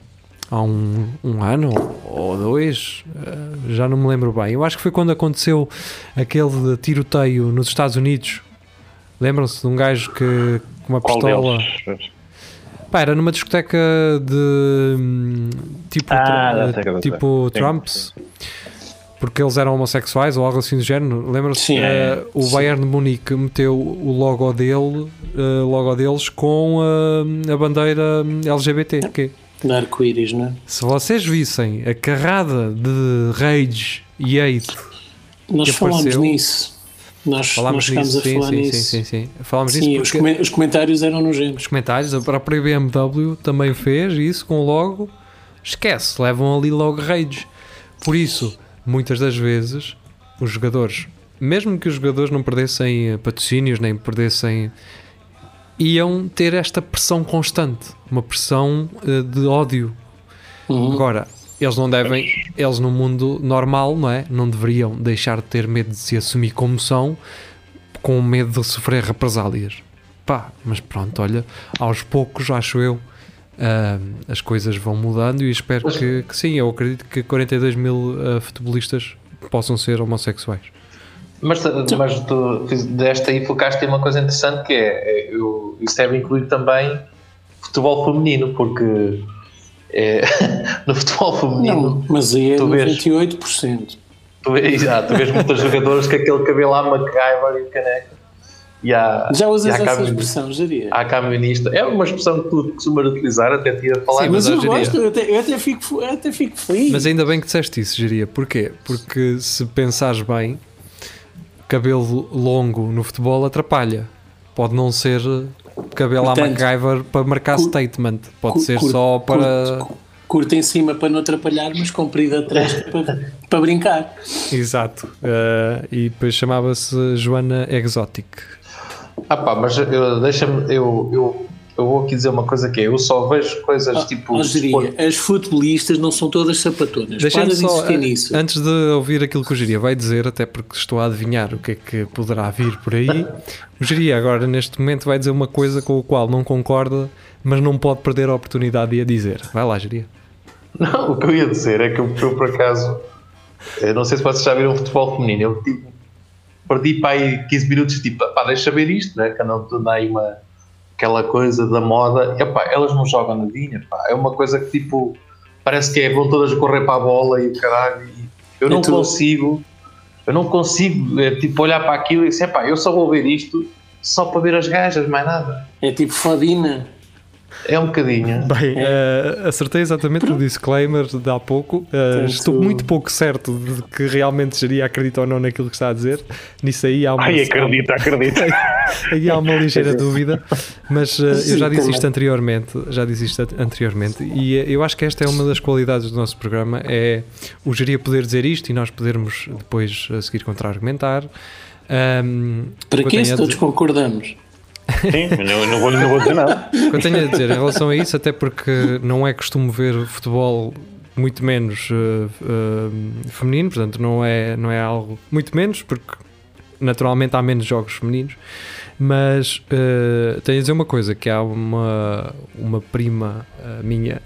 há um, um ano ou dois, eh, já não me lembro bem. Eu acho que foi quando aconteceu aquele de tiroteio nos Estados Unidos. Lembram-se de um gajo que com uma pistola. Pá, era numa discoteca de hum, tipo, Ah, tipo Sim, Trumps. Porque eles eram homossexuais ou algo assim do género. Lembram-se? Sim, Eh, o sim. Bayern de Munique meteu o logo dele, eh, logo deles com eh, a bandeira LGBT. De arco-íris, não é? se vocês vissem a carrada de rage e hate Nós falámos apareceu. nisso. Nós, Falámos nós chegámos nisso, a sim, falar sim, sim, nisso. sim, sim. Falámos Sim, disso os, porque comen- os comentários eram nojentos. os comentários, a própria BMW também fez isso com logo, esquece, levam ali logo raids. Por isso, muitas das vezes, os jogadores, mesmo que os jogadores não perdessem eh, patrocínios, nem perdessem, iam ter esta pressão constante, uma pressão eh, de ódio. Uhum. Agora, eles não devem, eles no mundo normal, não é? Não deveriam deixar de ter medo de se assumir como são, com medo de sofrer represálias. Pá, mas pronto, olha, aos poucos, acho eu, ah, as coisas vão mudando e espero que, que sim. Eu acredito que 42 mil ah, futebolistas possam ser homossexuais. Mas, mas tu desta aí focaste em uma coisa interessante que é, é, eu, isso deve incluir também futebol feminino, porque é, no futebol feminino Não, mas aí é Tu vês. 98%. tu, vês, exato, tu vês muitos jogadores com aquele cabelo à MacGyver e o caneco. E há, Já usas e há essa expressão, Jaria? Há camionista. É uma expressão que tu costumas utilizar, até te ia falar. Sim, Mas mas eu diria- gosto, eu até, eu até fico, eu até fico feliz. Mas ainda bem que disseste isso, Geria. Porquê? Porque se pensares bem, cabelo longo no futebol atrapalha. Pode não ser cabelo à Portanto, MacGyver para marcar cur- statement. Pode Cur- ser cur- só para. Curto, curto em cima para não atrapalhar, mas comprido atrás para, para brincar. Exato. Eh, e depois chamava-se Joana Exotic. Ah pá, mas deixa-me, eu, eu, eu vou aqui dizer uma coisa que é, eu só vejo coisas Ah, tipo... ó, Jaria, as futebolistas não são todas sapatonas. Para de só, insistir eh, nisso. antes de ouvir aquilo que o Geria vai dizer, até porque estou a adivinhar o que é que poderá vir por aí, o Geria agora neste momento vai dizer uma coisa com a qual não concorda, mas não pode perder a oportunidade de a dizer. Vai lá, Geria. Não, o que eu ia dizer é que eu, eu, por acaso, eu não sei se vocês já viram futebol feminino, eu tipo, perdi para aí 15 minutos, tipo, pá, deixa ver isto, né? que andam tudo aí uma, aquela coisa da moda, e pá, elas não jogam nadinha, pá, é uma coisa que tipo, parece que é, vão todas correr para a bola e o caralho, e eu não É consigo, eu não consigo, é, tipo, olhar para aquilo e dizer, pá, eu só vou ver isto só para ver as gajas, mais nada. É tipo Fadina. É um bocadinho. Bem, eh, acertei exatamente o disclaimer de há pouco. Portanto- estou muito pouco certo de que realmente Geria acredita ou não naquilo que está a dizer. Nisso aí há uma, Ai, acredita, acredita. aí há uma ligeira dúvida, mas eh, eu já disse também. isto anteriormente, já disse isto an- anteriormente, e eu acho que esta é uma das qualidades do nosso programa, é o Geria poder dizer isto e nós podermos depois a seguir contra-argumentar. Ahm, Para que se todos concordamos? Sim, não, não vou, não vou dizer nada. O que eu tenho a dizer em relação a isso, até porque não é costume ver futebol muito menos eh, eh, feminino, portanto não é, não é algo muito menos, porque naturalmente há menos jogos femininos, mas eh, tenho a dizer uma coisa, que há uma, uma prima minha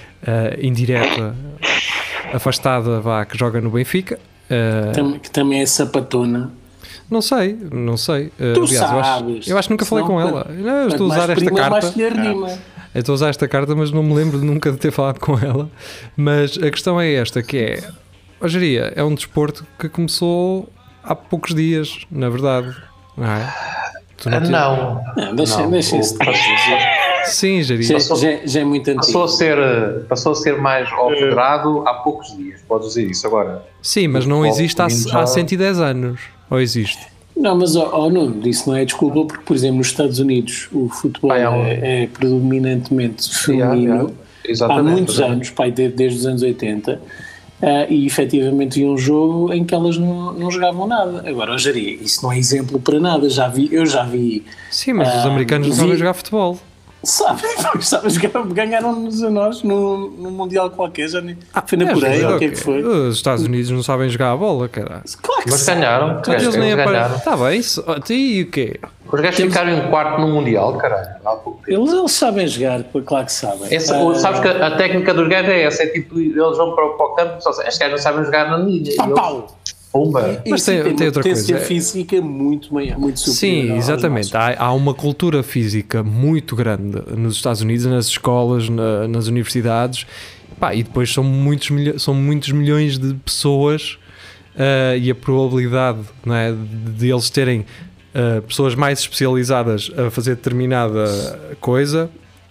indireta afastada vá, que joga no Benfica. que também é sapatona. Não sei, não sei. Eh, Tu aliás, eu acho, sabes. eu acho que nunca falei com ela. Não, eu estou a usar esta carta. Eu estou a usar esta carta, mas não me lembro de nunca de ter falado com ela. Mas a questão é esta, que é... Hoje é um desporto que começou há poucos dias, na verdade. Não é? Tu Ah, te- Não. Não, deixa, Não, deixa o- isso. Sim, Já, Jaria. já, já é muito Passou a antigo. ser, eh, passou a ser mais ao federado há poucos dias, podes dizer isso agora. Sim, mas não existe há, há 110 anos. Ou existe? Não, mas ó, ó, Nuno, isso não é desculpa, porque, por exemplo, nos Estados Unidos o futebol Ah, é um- é, é predominantemente Yeah, feminino yeah. há Exatamente. muitos anos, pai, de- desde os anos 80, ah, e efetivamente vi um jogo em que elas não, não jogavam nada. Agora, hoje isso não é exemplo para nada. Já vi, eu já vi, Sim, mas os Ah, americanos não sabem jogar futebol. Sabe, sabe jogar- ganharam-nos a nós no, no Mundial qualquer, já nem, foi na É, Coreia, o que é que foi? Os Estados Unidos não sabem jogar a bola, cara. Claro que Mas sabe. ganharam. Mas eles nem Eles apare- ganharam. Tá bem, isso- oh, e o quê? Os gajos ficaram em quarto no Mundial, caralho. Há pouco tempo. Eles, eles sabem jogar, claro que sabem. Essa, Ah, Sabes que a técnica dos gajos é essa: é tipo, eles vão para, o- para o campo e só estes gajos não sabem jogar na linha. E pau, eles, pau. Pumba. Mas Isso tem- tem outra potência coisa, é- física muito maior, muito superior. Sim, exatamente. Há, há uma cultura física muito grande nos Estados Unidos, nas escolas, na- nas universidades, Pá, e depois são muitos, milho- são muitos milhões de pessoas ah, e a probabilidade não é, de, eles terem ah, pessoas mais especializadas a fazer determinada coisa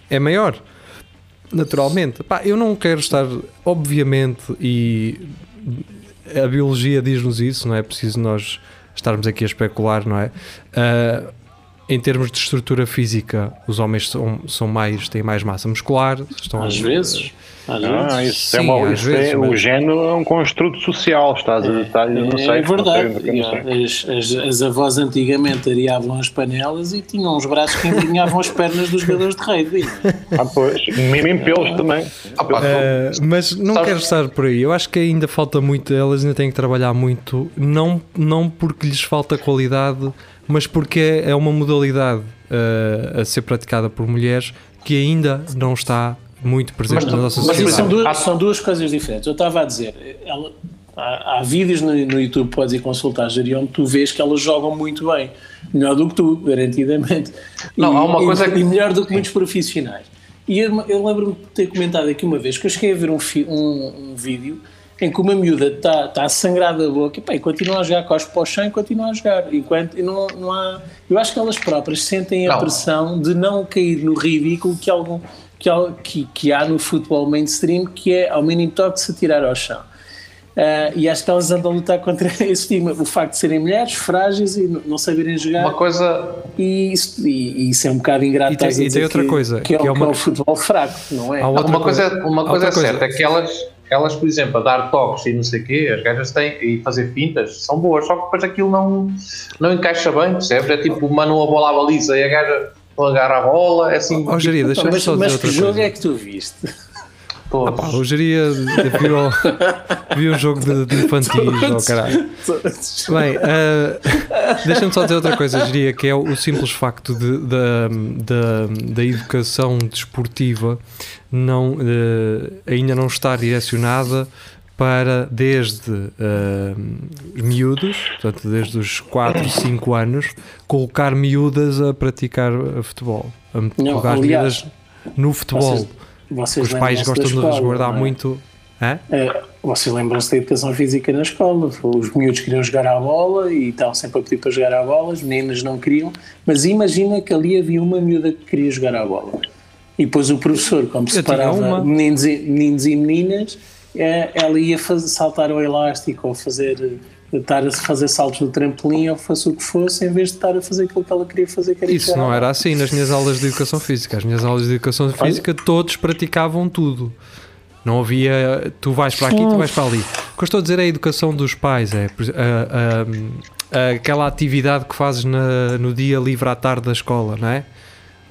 é maior. Naturalmente, Pá, eu não quero estar, obviamente, e a biologia diz-nos isso, não é preciso nós estarmos aqui a especular, não é? Ah, em termos de estrutura física, os homens são, são mais, têm mais massa muscular. Estão, Às vezes. Ah, isso é Sim, uma, às isso vezes, é, mas- O género é um construto social, estás a estás- eu não sei. é não sei, verdade. não sei. As, as- as avós antigamente areavam as panelas e tinham os braços que envergonhavam as pernas dos jogadores de rugby. Ah, pois, mesmo pelos também. Ah, pá, Ah, mas não Sabes- quero estar por aí. Eu acho que ainda falta muito, elas ainda têm que trabalhar muito, não, não porque lhes falta qualidade, mas porque é, é uma modalidade ah, a ser praticada por mulheres que ainda não está muito presente Mas- na nossa mas, Mas são sociedade. duas, são duas coisas diferentes. Eu estava a dizer, ela- há, há vídeos no, no YouTube, podes ir consultar, Jarion, tu vês que elas jogam muito bem. Melhor do que tu, garantidamente. Não, e, há uma e- coisa que- E melhor do que muitos profissionais. E eu, eu lembro-me de ter comentado aqui uma vez que eu cheguei a ver um, fi- um, um vídeo em que uma miúda está tá a sangrar da boca e, pá, e continua a jogar, cospe para o chão e continua a jogar. Enquanto, e não, não há, eu acho que elas próprias sentem a Não. pressão de não cair no ridículo que, algum, que, há- que, que há no futebol mainstream, que é ao mínimo toque se atirar ao chão. Ah, e acho que elas andam a lutar contra esse estigma, o facto de serem mulheres, frágeis e não saberem jogar. Uma coisa. E isso, e, e isso é um bocado ingrato. E tem- e tem dizer outra que- coisa, que é, que é uma- é o futebol fraco, não é? Há uma coisa, uma coisa é certa, é que elas, elas, por exemplo, a dar toques e não sei o quê, as gajas têm e fazer fintas, são boas, só que depois aquilo não, não encaixa bem, percebes? É tipo, mandam a bola à baliza e a gaja agarra a bola, é assim. Ó, Jeria, Então, deixa-me mas só dizer mas que jogo coisa. é que tu viste? Ah, pá, o Jeria viu, viu um jogo de, de infantis, oh, caralho. Bem, ah, deixa-me só dizer outra coisa, diria que é o simples facto de, da, da, da educação desportiva não, eh, ainda não estar direcionada para desde ah, os miúdos, portanto desde os 4, 5 anos, colocar miúdas a praticar eh, futebol, a colocar as aliás, miúdas no futebol. Vocês, vocês Os pais gostam de escola, resguardar não é? muito. Hã? É, vocês lembram-se da educação física na escola? Os miúdos queriam jogar à bola e estavam sempre a pedir para jogar à bola, as meninas não queriam, mas imagina que ali havia uma miúda que queria jogar à bola. E depois o professor, como separava uma. meninos e, meninos e meninas, ela ia fazer, saltar ao elástico ou fazer, estar a fazer saltos no trampolim ou fosse o que fosse, em vez de estar a fazer aquilo que ela queria fazer. Que era Isso não era assim nas minhas aulas de educação física. As minhas aulas de educação física todos praticavam tudo. Não havia tu vais para aqui, tu vais para ali. O que eu estou a dizer é a educação dos pais, é a- a- a- aquela atividade que fazes na- no dia livre à tarde da escola, não é?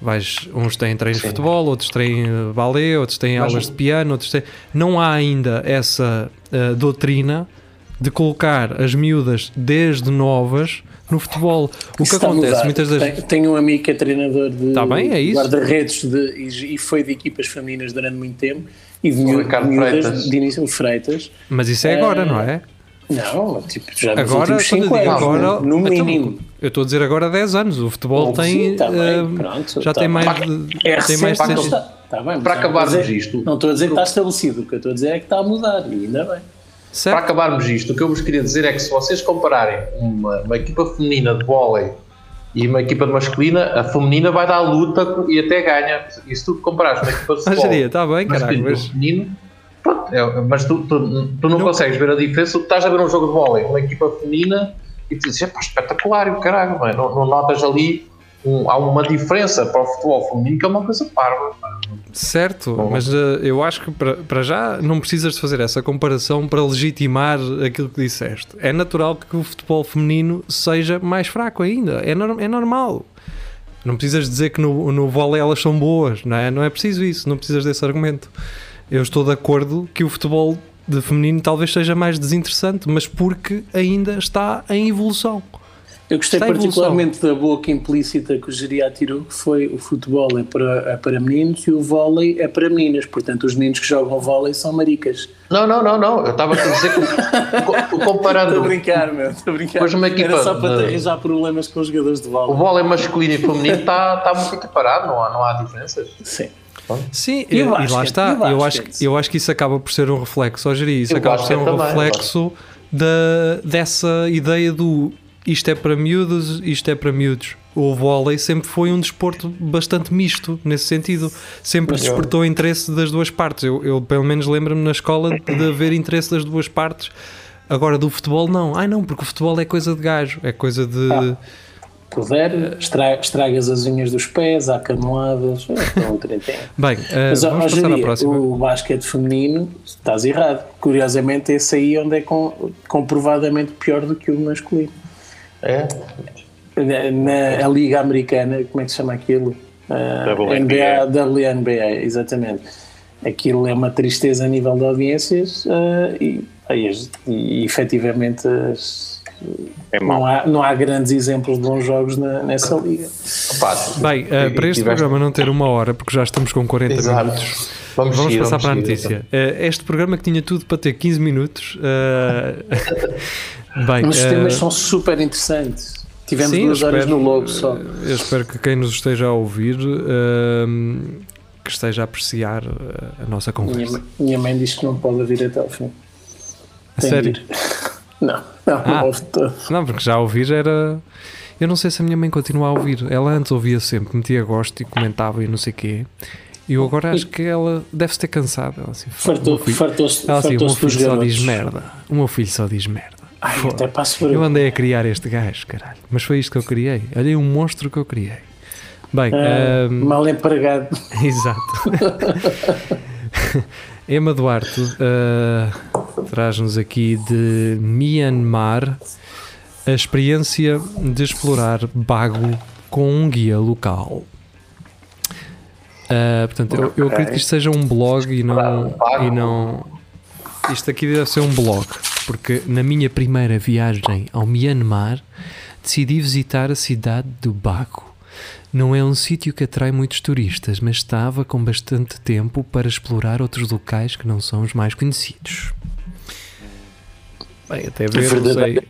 Vais, uns têm treinos de futebol, outros têm eh, balé, outros têm Mas- aulas de piano, outros têm. Não há ainda essa eh, doutrina de colocar as miúdas desde novas no futebol. O Isso que acontece muitas das Tenho, tenho um amigo que é treinador de Tá bem, é isso. guarda-redes de- e, e foi de equipas femininas durante muito tempo e de miúdas Freitas. de início Freitas. Mas isso é agora, não é? Não, tipo, já nos Agora, últimos quando eu 5 digo anos, agora, no, no então, mínimo. eu estou a dizer agora há 10 anos. O futebol Sim, tem. tá bem, eh, pronto, já tá tem bem. mais de. É tem mais de mas 100. está, tá bem, Para acabarmos isto- Não estou a dizer que está estabelecido, o que eu estou a dizer é que está a mudar e ainda bem. Para Certo? acabarmos isto, o que eu vos queria dizer é que se vocês compararem uma, uma equipa feminina de vôlei e uma equipa de masculina, a feminina vai dar luta e até ganha. E se tu comparares uma equipa de Ah, futebol está bem, caralho. Mas, feminino, pronto, é- mas tu, tu, tu não, Não- consegues ver a diferença. Tu estás a ver um jogo de vôlei, uma equipa feminina, e tu dizes, "Epá, espetacular, o caralho, não, é? não, não notas ali. um- há uma diferença para o futebol feminino que é uma coisa parva. certo, Bom. mas eh, eu acho que para, para já não precisas de fazer essa comparação para legitimar aquilo que disseste. É natural que o futebol feminino seja mais fraco ainda. É, nor- é normal. Não precisas dizer que no, no vôlei elas são boas, não é? Não é preciso isso, não precisas desse argumento. Eu estou de acordo que o futebol de feminino talvez seja mais desinteressante, mas porque ainda está em evolução. Eu gostei Está particularmente da boca implícita que o Geria tirou, que foi o futebol é para, é para meninos e o vôlei é para meninas. Portanto, os meninos que jogam vôlei são maricas. Não, não, não, não. Eu estava a dizer que co- comparando Estou a brincar, meu. Estou a brincar. Depois uma equipa Era só para te de- arranjar problemas com os jogadores de o vôlei. vôlei masculino e feminino está, está muito equiparado, não há, não há diferenças. Sim. Sim, E e, o e lá está. E eu, acho, eu acho que isso acaba por ser um reflexo, ó Jeri, isso E acaba por ser um também, reflexo da, dessa ideia do isto é para miúdos, isto é para miúdos. O vôlei sempre foi um desporto bastante misto nesse sentido. Sempre despertou interesse das duas partes. Eu, eu, pelo menos lembro-me na escola de haver interesse das duas partes Agora do futebol não. Ai não, porque o futebol é coisa de gajo, é coisa de. Ah. Puder, estra- estragas as unhas dos pés, há canoadas, é ideia. Bem, eh, Mas vamos passar próxima. o basquete feminino, estás errado. Curiosamente, esse aí é onde é com- comprovadamente pior do que o masculino. É? Na, na- a Liga Americana, como é que se chama aquilo? Ah, WNBA. NBA, WNBA, exatamente. Aquilo é uma tristeza a nível de audiências ah, e, e, e efetivamente as- É não, mau. há, não há grandes exemplos de bons jogos na- nessa liga. Pá, Bem, eh, para este tiveste- programa não ter uma hora, porque já estamos com 40 Exato. minutos, Vamos, vamos seguir, passar vamos para a notícia. Eh, este programa que tinha tudo para ter 15 minutos. eh, bem, Mas os temas são super interessantes. Tivemos sim, duas eu horas espero- no logo só. Eu espero que quem nos esteja a ouvir ehm, que esteja a apreciar a nossa Minha, conversa. mãe- minha mãe diz que não pode ouvir até ao fim. A Tem sério? ir. Não, não, Ah. não ouve todo. Não, porque já ouvir era. Eu não sei se a minha mãe continua a ouvir. Ela antes ouvia sempre, metia gosto e comentava e não sei o quê. E eu agora acho que ela deve-se ter cansado. Ela assim, "Pá, o meu Fartou- filho- Fartou-se ela assim, o meu filho só garotos. diz merda. O meu filho só diz merda. Ai, Foda. até passo por Eu andei a criar este gajo, caralho. Mas foi isto que eu criei. Olha um monstro que eu criei. Bem, Ah, ehm, mal empregado. Exato. Emma Duarte uh, traz-nos aqui de Myanmar a experiência de explorar Bago com um guia local. Uh, portanto, eu, eu acredito que isto seja um blog e não, e não. Isto aqui deve ser um blog, porque na minha primeira viagem ao Myanmar decidi visitar a cidade do Bago. Não é um sítio que atrai muitos turistas, mas estava com bastante tempo para explorar outros locais que não são os mais conhecidos. Bem, até ver, não sei.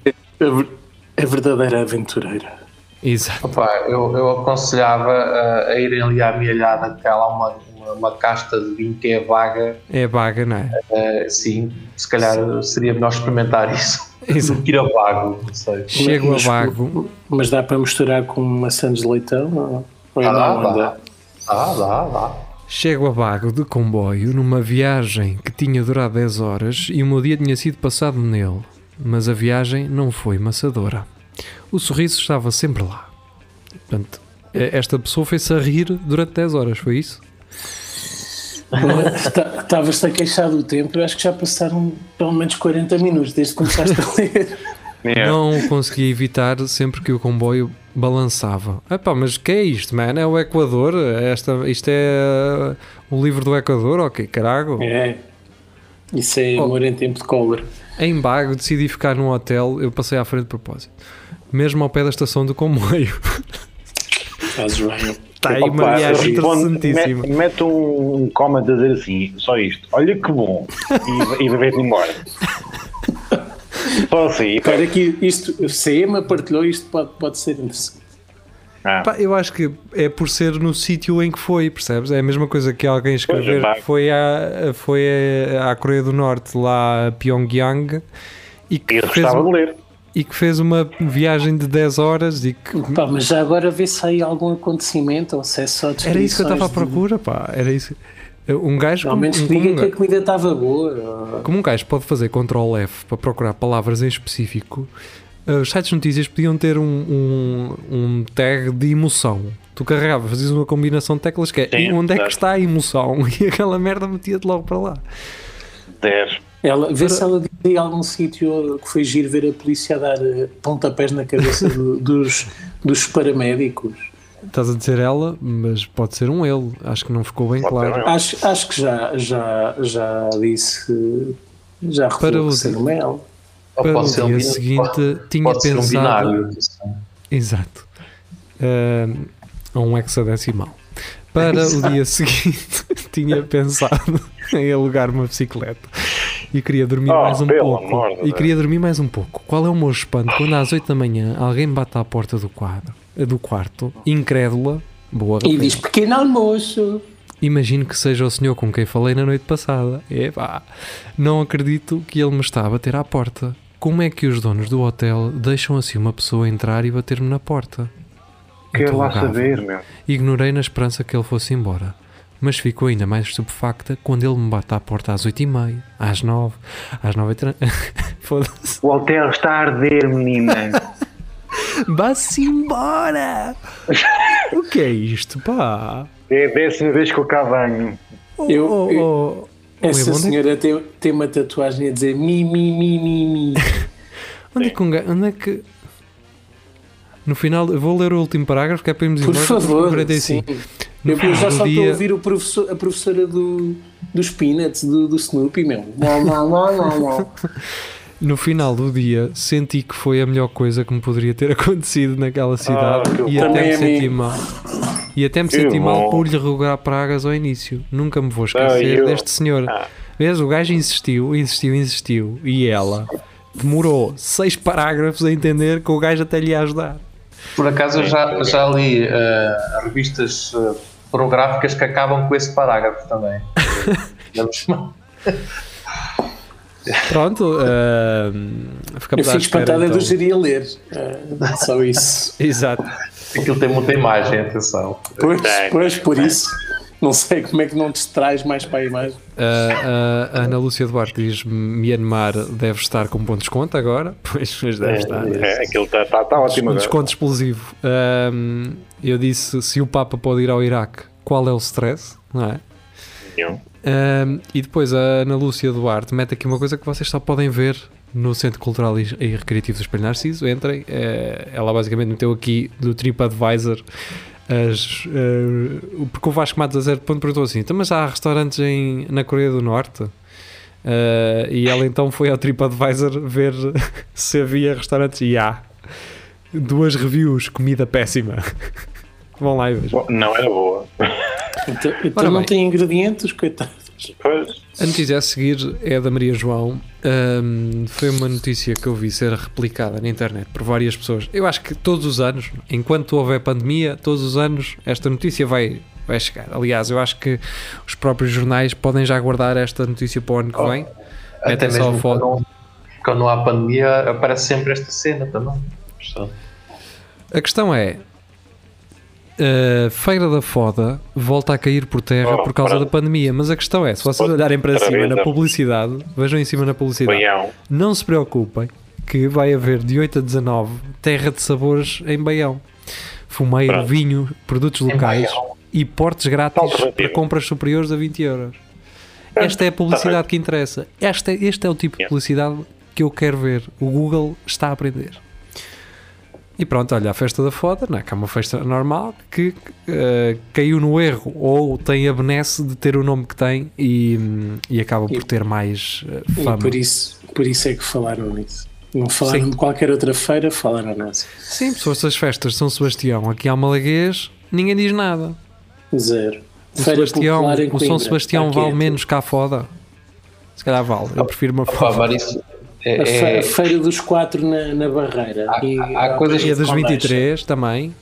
É verdadeira aventureira. Exato. Opa, eu, eu aconselhava uh, a irem ali à milhada, que há lá uma, uma, uma casta de vinho que é vaga. É vaga, não é? Uh, sim, se calhar seria melhor experimentar isso que ir a vago, não sei. Chego a Mas- Bago. Mas dá para misturar com maçãs de leitão? Ou, Ah, não dá, anda? dá, dá, dá. Chego a Bago de comboio numa viagem que tinha durado 10 horas e o meu dia tinha sido passado nele, mas a viagem não foi maçadora. O sorriso estava sempre lá. Portanto, esta pessoa fez-se a rir durante 10 horas, foi isso? Estavas-te a queixar do tempo, eu acho que já passaram pelo menos 40 minutos desde que começaste a ler. Yeah. Não conseguia evitar sempre que o comboio balançava. Epá, mas que é isto, man? É o Equador? Esta, isto é uh, o livro do Equador? Ok, carago. É. Isso é Oh. amor em tempo de cólera. Em Bago decidi ficar num hotel, eu passei à frente de propósito. Mesmo ao pé da estação do comboio. Fazes bem. Está aí uma Opa, viagem interessantíssima. Mete, mete um, um comment a dizer assim, só isto. Olha que bom. E, e vai-te embora. Só assim. Espera que isto, se a Emma partilhou, isto pode, pode ser interessante. Ah, Pá, eu acho que é por ser no sítio em que foi, percebes? É a mesma coisa que alguém escrever Pois é, que foi, à, foi à à Coreia do Norte, lá a Pyongyang, e que, eu fez, gostava de ler. E que fez uma viagem de 10 horas e que Pá, mas já agora vê se há aí algum acontecimento ou se é só Era isso que eu estava à descrições de- procura, pá. Era isso. Um gajo Ao como, menos um, que diga como, que a comida estava boa. como um gajo pode fazer Ctrl F para procurar palavras em específico, eh, os sites de notícias podiam ter um, um, um tag de emoção. Tu carregavas, fazias uma combinação de teclas que é Sim, onde é que está a emoção e aquela merda metia-te logo para lá. 10. Ela, vê se ela diz algum sítio que foi giro ver a polícia a dar eh, pontapés na cabeça do- dos, dos paramédicos. Estás a dizer ela, mas pode ser um ele. Acho que não ficou bem Pode claro. um ele. Acho, acho que já, já, já disse, já Para o que ser ela. Ou Para pode o ser um dia seguinte pode- tinha pode ser um pensado. binário. Exato. Uh, a um hexadecimal. Para o dia seguinte, tinha pensado em alugar uma bicicleta e queria dormir Oh, mais um pouco. E Deus. queria dormir mais um pouco. Qual é o meu espanto quando às 8 da manhã alguém bate à porta do quadro, do quarto, incrédula, boa E diz pequeno almoço. Imagino que seja o senhor com quem falei na noite passada. Epá, não acredito que ele me está a bater à porta. Como é que os donos do hotel deixam assim uma pessoa entrar e bater-me na porta? Quero lá Interrogava. saber, meu. Ignorei na esperança que ele fosse embora. Mas ficou ainda mais estupefacta quando ele me bate à porta às 8h30, às 9 às 9 h Foda-se. O hotel está a arder, menina. Vá-se embora! o que é isto, pá? É a décima vez que eu cá venho. Eu- Oh, eu- oh, oh, Essa é senhora tem, tem uma tatuagem a dizer mi, mi, mi, mi, mi. Onde é que um gajo. Onde é que. No final, eu vou ler o último parágrafo que é para irmos Por embora. favor. 45. sim. No Eu, já só estou dia- a ouvir o professor, a professora do, dos Peanuts, do, do Snoopy, meu. Não, não, não, não, não. No final do dia, senti que foi a melhor coisa que me poderia ter acontecido naquela cidade que e até me senti mal. E até me Que senti mal bom. por lhe rogar pragas ao início. Nunca me vou esquecer deste senhor. Ah. Vês, o gajo insistiu, insistiu, insistiu. E ela demorou seis parágrafos a entender que o gajo até lhe ia ajudar. Por acaso eu já, já li eh, revistas eh, pornográficas que acabam com esse parágrafo também. Pronto, Eu ficamos à fico espera, espantada então. do gerir ler. Ah, só isso. Exato. Aquilo tem muita imagem, atenção. Pois, pois, por isso. Não sei como é que não te traz mais para a imagem. Ah, a Ana Lúcia Duarte diz Myanmar deve estar com bom desconto agora. Pois, mas deve estar. É, aquilo está tá, tá ótimo Um agora. desconto explosivo. Eu disse: se o Papa pode ir ao Iraque, qual é o stress? Não é? E depois a Ana Lúcia Duarte mete aqui uma coisa que vocês só podem ver no Centro Cultural e Recreativo do Espelho Narciso. Entrem. Eh, ela basicamente meteu aqui do TripAdvisor. As, o- porque o Vasco Matos a zero ponto perguntou assim: "Então, mas há restaurantes em, na Coreia do Norte? Eh, e ela então foi ao TripAdvisor ver se havia restaurantes e há duas reviews, comida péssima. Vão lá e vejam. Não era boa. Então, então não bem. tem ingredientes, coitados. Pois. A notícia a seguir é da Maria João. Ahm, foi uma notícia que eu vi ser replicada na internet por várias pessoas. Eu acho que todos os anos, enquanto houver pandemia, todos os anos esta notícia vai, vai chegar. Aliás, eu acho que os próprios jornais podem já guardar esta notícia para o ano que vem. Até Metem só mesmo foto. quando, quando não há pandemia, aparece sempre esta cena também. A questão é. A Feira da Foda volta a cair por terra Oh, por causa pronto. da pandemia, mas a questão é: se vocês olharem para cima na publicidade, vejam em cima na publicidade, Baião. Não se preocupem que vai haver de 8 a 19 terra de sabores em Baião. Fumeiro, Pronto. vinho, produtos locais e portes grátis para compras superiores a 20 euros. Esta é a publicidade que interessa. Esta, este é o tipo de publicidade que eu quero ver. O Google está a aprender. E pronto, olha, a festa da foda, não é? que é uma festa normal que eh, caiu no erro ou tem a benesse de ter o nome que tem e, e acaba por E- ter mais E fama. por isso, por isso é que falaram nisso. Não falaram Sim. de qualquer outra feira, falaram nessa. Sim, se fossem as festas de São Sebastião aqui há Malaguês, ninguém diz nada. Zero. O, Feira Sebastião, o São. Sebastião Está vale menos que a foda. Se calhar vale. Eu prefiro uma foda. isso é- A, fe- é- a feira dos quatro na, na barreira. Há- e, há coisas- E a das Condeixa. 23 também.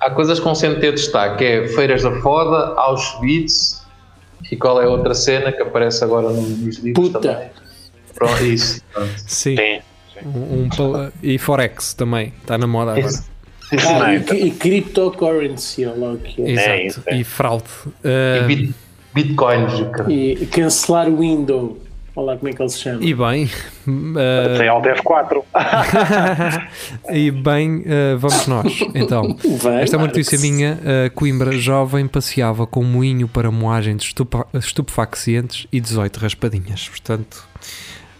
há coisas com sempre ter destaque, é Feiras da Foda, Auschwitz e qual é a outra cena que aparece agora no- nos livros Puta. também. Pronto, isso. Pronto. Sim. Sim. Um, um e Forex também. Está na moda agora. Isso. Ah, e, e cryptocurrency, olha lá o que é. Exato. É é. E fraude. E Ah, bit- bitcoins. cara. E cancelar o window. Olha lá como é que ele se chama. e bem. ah, Sem Alt F4. e bem, ah, vamos nós. Então. Vai, Esta é uma notícia minha. Uh, Coimbra, jovem, passeava com um moinho para moagem de estupa- estupefacientes e 18 raspadinhas. Portanto,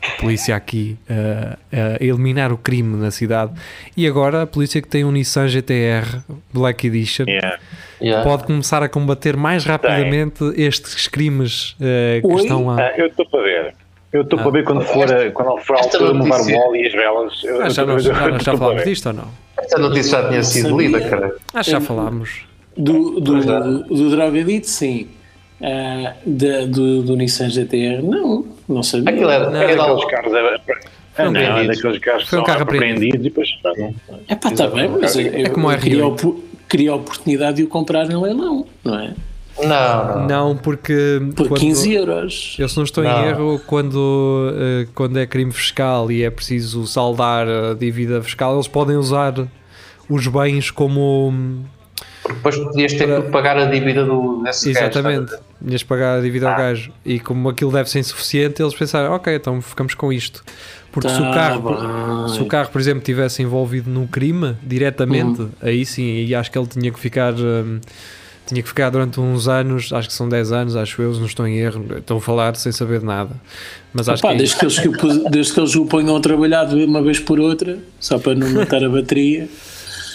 a polícia aqui uh, a eliminar o crime na cidade. E agora a polícia que tem um Nissan GTR Black Edition Yeah. Yeah. pode começar a combater mais rapidamente estes crimes uh, que Oi? estão lá. Ah, eu estou para ver. Eu estou Ah. para ver quando for, a- quando for a altura de mover o bolo e as velas. Eu, Ah, eu já, nós, já, eu nós já falámos disto ou não? Esta notícia já tinha sido Sabia. lida, cara. Acho que já Eu- falámos. Do, do, é. do, do drogadito, sim. Ah, da- do, do Nissan GTR, não. Não sabia. Aquilo era, Não, É aquilo daqueles carros. É, um não, é daqueles carros que Foi um são carro apreendidos e depois. É pá, está bem, mas eu, É como eu opo- queria a oportunidade de o comprar em leilão, não é? Não, não. Não, porque. Por quando- 15 euros. Eu se não estou em Não. erro, quando, eh, quando é crime fiscal e é preciso saldar a dívida fiscal, eles podem usar os bens como, Depois podias ter Para- que pagar a dívida do, desse gajo, Exatamente. Tinhas de pagar a dívida ao Ah. gajo. E como aquilo deve ser insuficiente, eles pensaram, ok, então ficamos com isto. Porque se, o Tá carro, bem. se o carro, por exemplo, tivesse envolvido num crime diretamente, Uhum. aí sim, aí acho que ele tinha que ficar. hum, tinha que ficar durante uns anos, acho que são 10 anos, acho eu, se não estou em erro. Estou a falar sem saber de nada. Mas acho Opa, que. desde, que eles, desde que eles o ponham a trabalhar de uma vez por outra, só para não matar a bateria.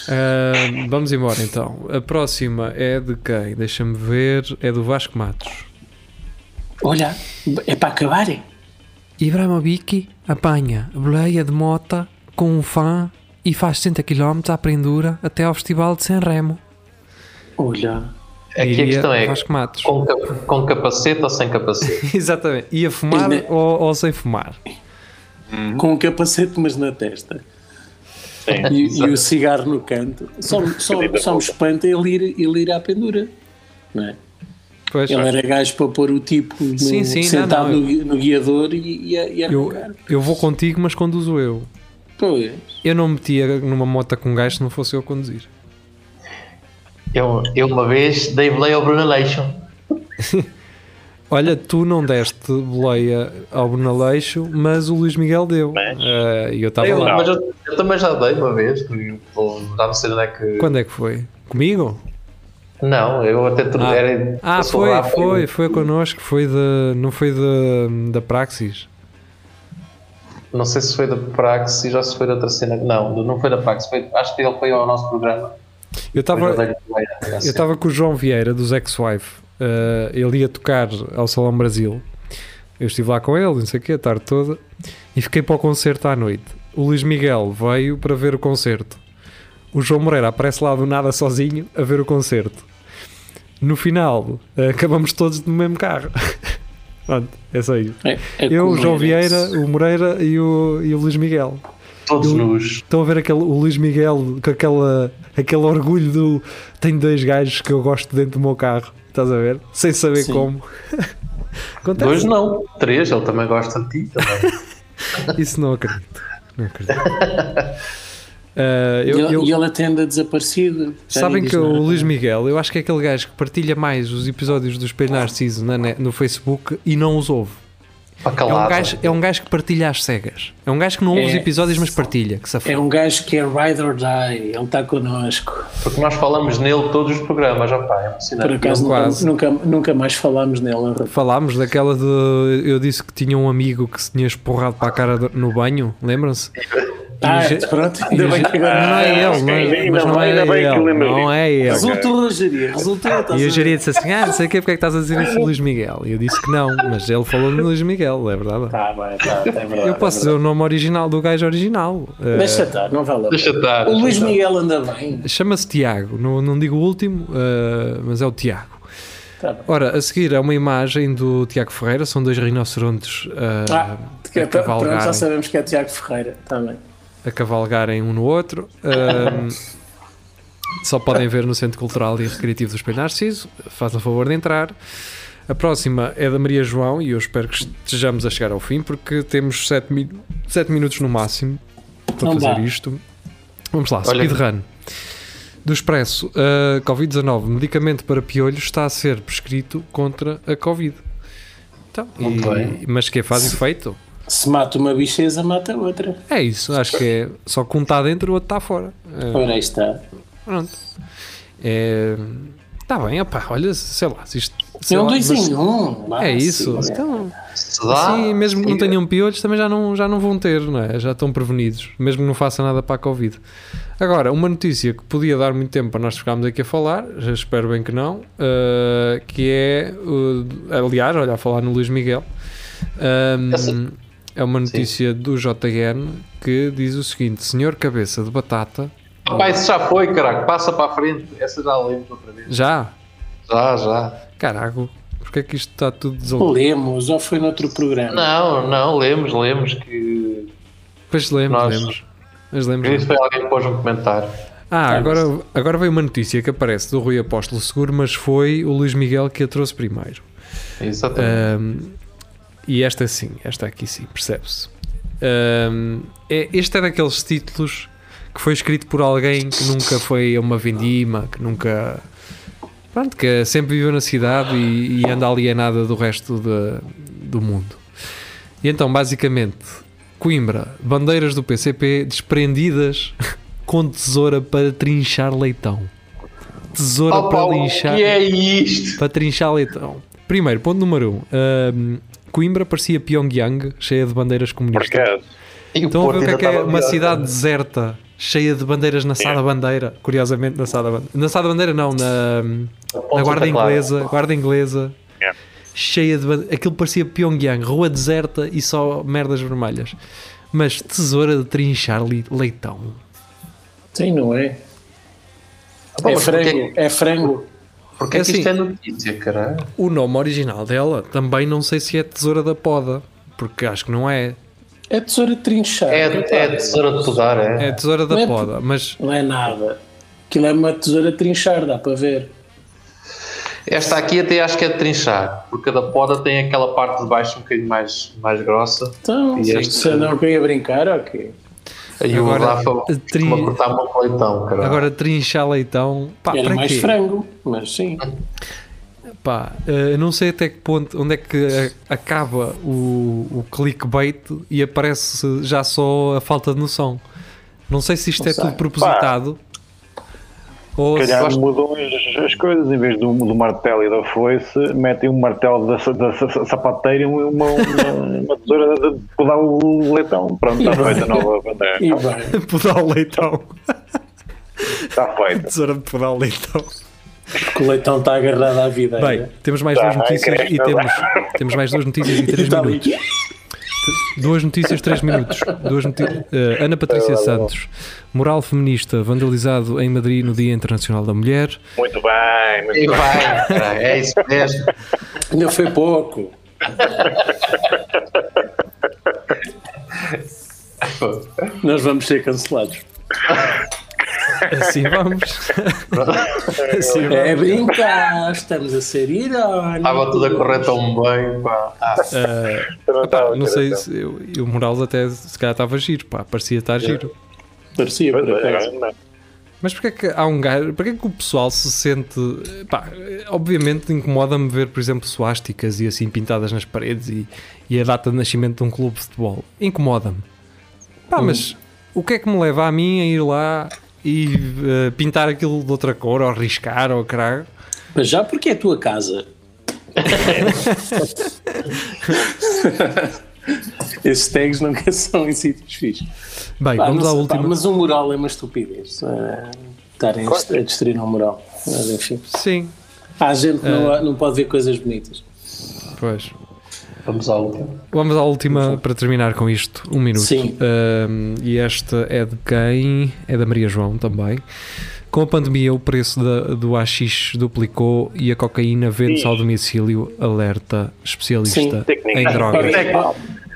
Ah, vamos embora então. A próxima é de quem? Deixa-me ver. É do Vasco Matos. Olha, é para acabarem. Ibrahimovic apanha boleia de mota com um fã e faz 60 km à prendura até ao Festival de Sanremo. Olha, Aqui a Diria questão é Vasco Matos. com, com capacete ou sem capacete? Exatamente. Ia fumar ou, ou sem fumar? com um capacete, mas na testa. Sim. E, e o cigarro no canto. Só, só, só me espanta ele ir, ele ir à pendura. Não é? Pois, Ele era gajo para pôr o tipo no- Sim, sim, não, sentado não, no, gui- no guiador e, e, a- e eu, eu vou contigo, mas conduzo eu. Pois. Eu não metia numa moto com gás se não fosse eu a conduzir. Eu, eu uma vez dei boleia ao Bruno Aleixo. Olha, tu não deste boleia ao Brunaleixo, mas o Luís Miguel deu. Mas- E eu estava lá. mas eu, eu também já dei uma vez. Já não sei onde é que. Quando é que foi? Comigo? Não, eu até tu- Ah, era. Ah, foi, lá, foi, foi connosco, foi de, não foi de, da Praxis. Não sei se foi da Praxis já se foi da outra cena. Não, não foi da Praxis. Foi, acho que ele foi ao nosso programa. Eu estava Depois eu estava com o João Vieira dos Ex-Wife, eh, ele ia tocar ao Salão Brasil. Eu estive lá com ele, não sei o quê, a tarde toda, e fiquei para o concerto à noite. O Luís Miguel veio para ver o concerto. O João Moreira aparece lá do nada sozinho a ver o concerto. No final, eh, acabamos todos no mesmo carro. Pronto, é só isso. É, é Eu, o João. Vieira, o Moreira e o, e o Luís Miguel. Todos nus. Estão a ver aquele, o Luís Miguel com aquela, aquele orgulho do tenho dois gajos que eu gosto dentro do meu carro, estás a ver? Sem saber Sim. como. Acontece. Dois não, três. Ele também gosta de ti. Também. Isso não acredito. Não acredito. E eu- ele, eu- e ele até anda desaparecido. Sabem que o. Luís Miguel, eu acho que é aquele gajo que partilha mais os episódios do Espelho Narciso na no Facebook e não os ouve. É um, gajo, é um gajo que partilha às cegas. É um gajo que não ouve É. os episódios, mas partilha. Que É um gajo que é ride or die. Ele está connosco. Porque nós falamos nele todos os programas. Opá, é emocionante. Por acaso nunca, quase. nunca, nunca mais falámos nele. rapaz. Falámos daquela de. Eu disse que tinha um amigo que se tinha esporrado para a cara no banho, lembram-se? Ah, o ge- pronto. E Ainda o bem ge- que agora. não é ele, não é, ainda mas não bem- é ainda bem que ele, não é ele. Resultou, Jeria. Resultou. estás E a a ver? geria disse assim: Ah, não sei o que, porque é que estás a dizer isso do Luís Miguel? E eu disse que não, mas ele falou no Luís Miguel, é verdade. Tá bem, tá, é verdade. Eu posso é dizer o verdade. nome original do gajo original. Eh, Deixa estar, não vale a Deixa pena. estar. O Luís. Miguel anda bem. Chama-se Tiago, não, não digo o último, eh, mas é o Tiago. Tá bem. Ora, a seguir é uma imagem do Tiago Ferreira, são dois rinocerontes eh, Ah, que é, a pronto, cavalgarem. já sabemos que é Tiago Ferreira. Bem. A cavalgarem um no outro. Ahm, só podem ver no Centro Cultural e Recreativo do Espelho Narciso. Façam o favor de entrar. A próxima é da Maria João e eu espero que estejamos a chegar ao fim porque temos 7 mi sete minutos no máximo para Não fazer dá. isto. Vamos lá, Olha- speedrun. Do Expresso, a Covid-19, medicamento para piolhos está a ser prescrito contra a Covid. Então, e- Muito bem. mas que faz efeito? Se mata uma bicheza, mata outra. É isso, acho que é só que um está dentro e o outro está fora. É, Ora, aí está. pronto. É, Está bem, opá, olha, sei lá, se isto. sei É um lá, dois mas- em um. É isso. sim. Então, Se dá, assim, mesmo que não tenham piolhos, também já não, já não vão ter, não é? Já estão prevenidos, mesmo que não faça nada para a Covid. Agora, uma notícia que podia dar muito tempo para nós ficarmos aqui a falar, já espero bem que não, uh, que é, uh, aliás, olha, a falar no Luís Miguel, um, Essa- é uma notícia do JN que diz o seguinte: Senhor Cabeça de Batata, Pá, isso já foi, caraca. Passa para a frente. Essa já lemos outra vez. já, Já, já. carago, porque é que isto está tudo desolado? Lemos, ou foi noutro programa? Não, não, lemos, lemos que. Depois lemos, Nós- lemos. Mas lemos. Isso foi alguém que pôs um comentário. Ah, agora, agora veio uma notícia que aparece do Rui Apóstolo Seguro, mas foi o Luís Miguel que a trouxe primeiro. Exatamente. Ahm, e esta sim, esta aqui sim, percebe-se. Ahm, é, este é daqueles títulos que foi escrito por alguém que nunca foi a uma vindima, que nunca. Pronto, que sempre viveu na cidade e, e anda alienada do resto de- do mundo. E então, basicamente, Coimbra, bandeiras do PCP desprendidas com tesoura para trinchar leitão. Tesoura Opa, para o linchar que é isto? para trinchar leitão. Primeiro, ponto número um. ahm, Coimbra parecia Pyongyang, cheia de bandeiras comunistas. Marcado. E o Estão a ver o que é que é uma pior, cidade cara. deserta, cheia de bandeiras na Sada Bandeira. Curiosamente, na Sada Bandeira. Na Sada Bandeira, não, na, na Guarda. Inglesa. Guarda Inglesa. É. Cheia de bandeiras. Aquilo parecia Pyongyang, rua deserta e só merdas vermelhas. Mas tesoura de trinchar leitão. Sim, não é? É frango, é frango. Porquê É é que isto assim. é notícia, caralho? O nome original dela também não sei se é tesoura da poda, porque acho que não é. É tesoura de trinchar. É, Epá, é tesoura de podar, é? É tesoura da Não é poda, mas Não é nada. Aquilo é uma tesoura de trinchar, dá para ver. Esta aqui até acho que é de trinchar, porque a da poda tem aquela parte de baixo um bocadinho mais, mais grossa. Então, E este- se não queria brincar, ok. Aí Agora, o Rafa trin- costuma cortar leitão, caralho. agora trinchar leitão, pá, Era para mais quê? frango, mas sim. Pá, eh, não sei até que ponto, onde é que eh, acaba o, o clickbait e aparece já só a falta de noção. Não sei se isto Não é sei. tudo propositado ou Se se, calhar mudam as, as coisas, em vez do, do martelo e da foice, metem um martelo da, da sa- sapateira e uma, uma, uma tesoura de podar o leitão. Pronto, está feita a nova bandeira. Podar o leitão. Está feita. Tesoura de podar o leitão. porque o leitão está agarrado à vida. Bem, né? temos mais Tá, duas notícias e temos, temos mais duas notícias e três minutos. Duas notícias, três minutos. Duas noti- eh, Ana Patrícia Santos, mural feminista vandalizado em Madrid no Dia Internacional da Mulher. Muito bem, muito E bem. vai, é isso mesmo. Ainda foi pouco. Nós vamos ser cancelados. Assim vamos. assim vamos. É brincar, estamos a ser irónicos. Estava tudo a correr tão bem, pá. Ah, Eu não não sei se eu- o Morales até se calhar estava giro, pá, parecia estar giro. Parecia, é, agora não. Mas porquê é que há um gajo, porquê é que o pessoal se sente, pá, obviamente incomoda-me ver, por exemplo, suásticas e assim pintadas nas paredes e, e a data de nascimento de um clube de futebol. Incomoda-me. Pá, mas o que é que me leva a mim a ir lá e eh, pintar aquilo de outra cor, ou riscar, ou caralho? Mas já porque é a tua casa. Esses tags nunca são em sítios fixos. Bem, Pá, vamos à última. pá, mas um mural é uma estupidez. eh, Estarem a destruir um mural. Mas enfim. Sim, Há gente que Eh. não, não pode ver coisas bonitas. pois. Vamos à última. Vamos à última para terminar com isto. Um minuto. Sim. E esta é de quem? É da Maria João também. Com a pandemia, o preço da- do AX duplicou e a cocaína vende-se ao domicílio. Alerta especialista Sim. em drogas.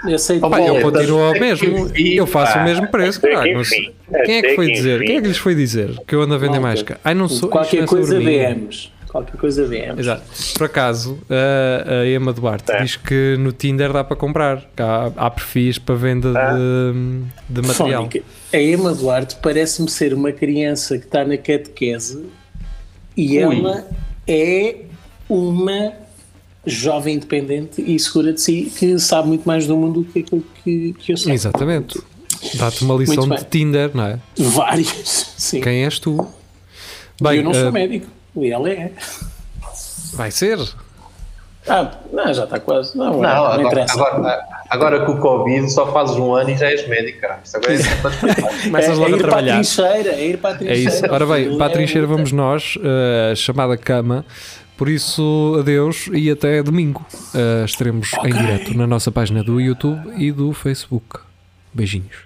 Eu sei Pá, eu continuo ao mesmo. Eu faço o mesmo preço. Caralho, não sei. enfim. Quem é que foi dizer? Quem é que lhes foi dizer que eu ando a vender mais caro? Ai, não sou. Qualquer é coisa mim. DMs. Qualquer coisa DMs. Exato. Por acaso, a, a Emma Duarte É. diz que no Tinder dá para comprar. que Há, há perfis para venda de, de material. Fónica. A Emma Duarte parece-me ser uma criança que está na catequese e Ui. ela é uma jovem independente e segura de si que sabe muito mais do mundo do que aquilo que, que eu sei. Exatamente. Dá-te uma lição de. Tinder, não é? Vários, sim. Quem és tu? Bem, eu não sou eh, médico. E ela é. vai ser. Ah, não, já está quase. Não, Não, não, agora, interessa. agora, agora com o Covid só fazes um ano e já és médico, cara. Isso agora é Começas é, logo é a ir para a trabalhar. trincheira, é ir para a É trincheira. isso. Ora bem, Aquilo para a é trincheira vamos nós, eh, chamada cama. Por isso, adeus e até domingo. Eh, estaremos em Ok. direto na nossa página do YouTube e do Facebook. Beijinhos.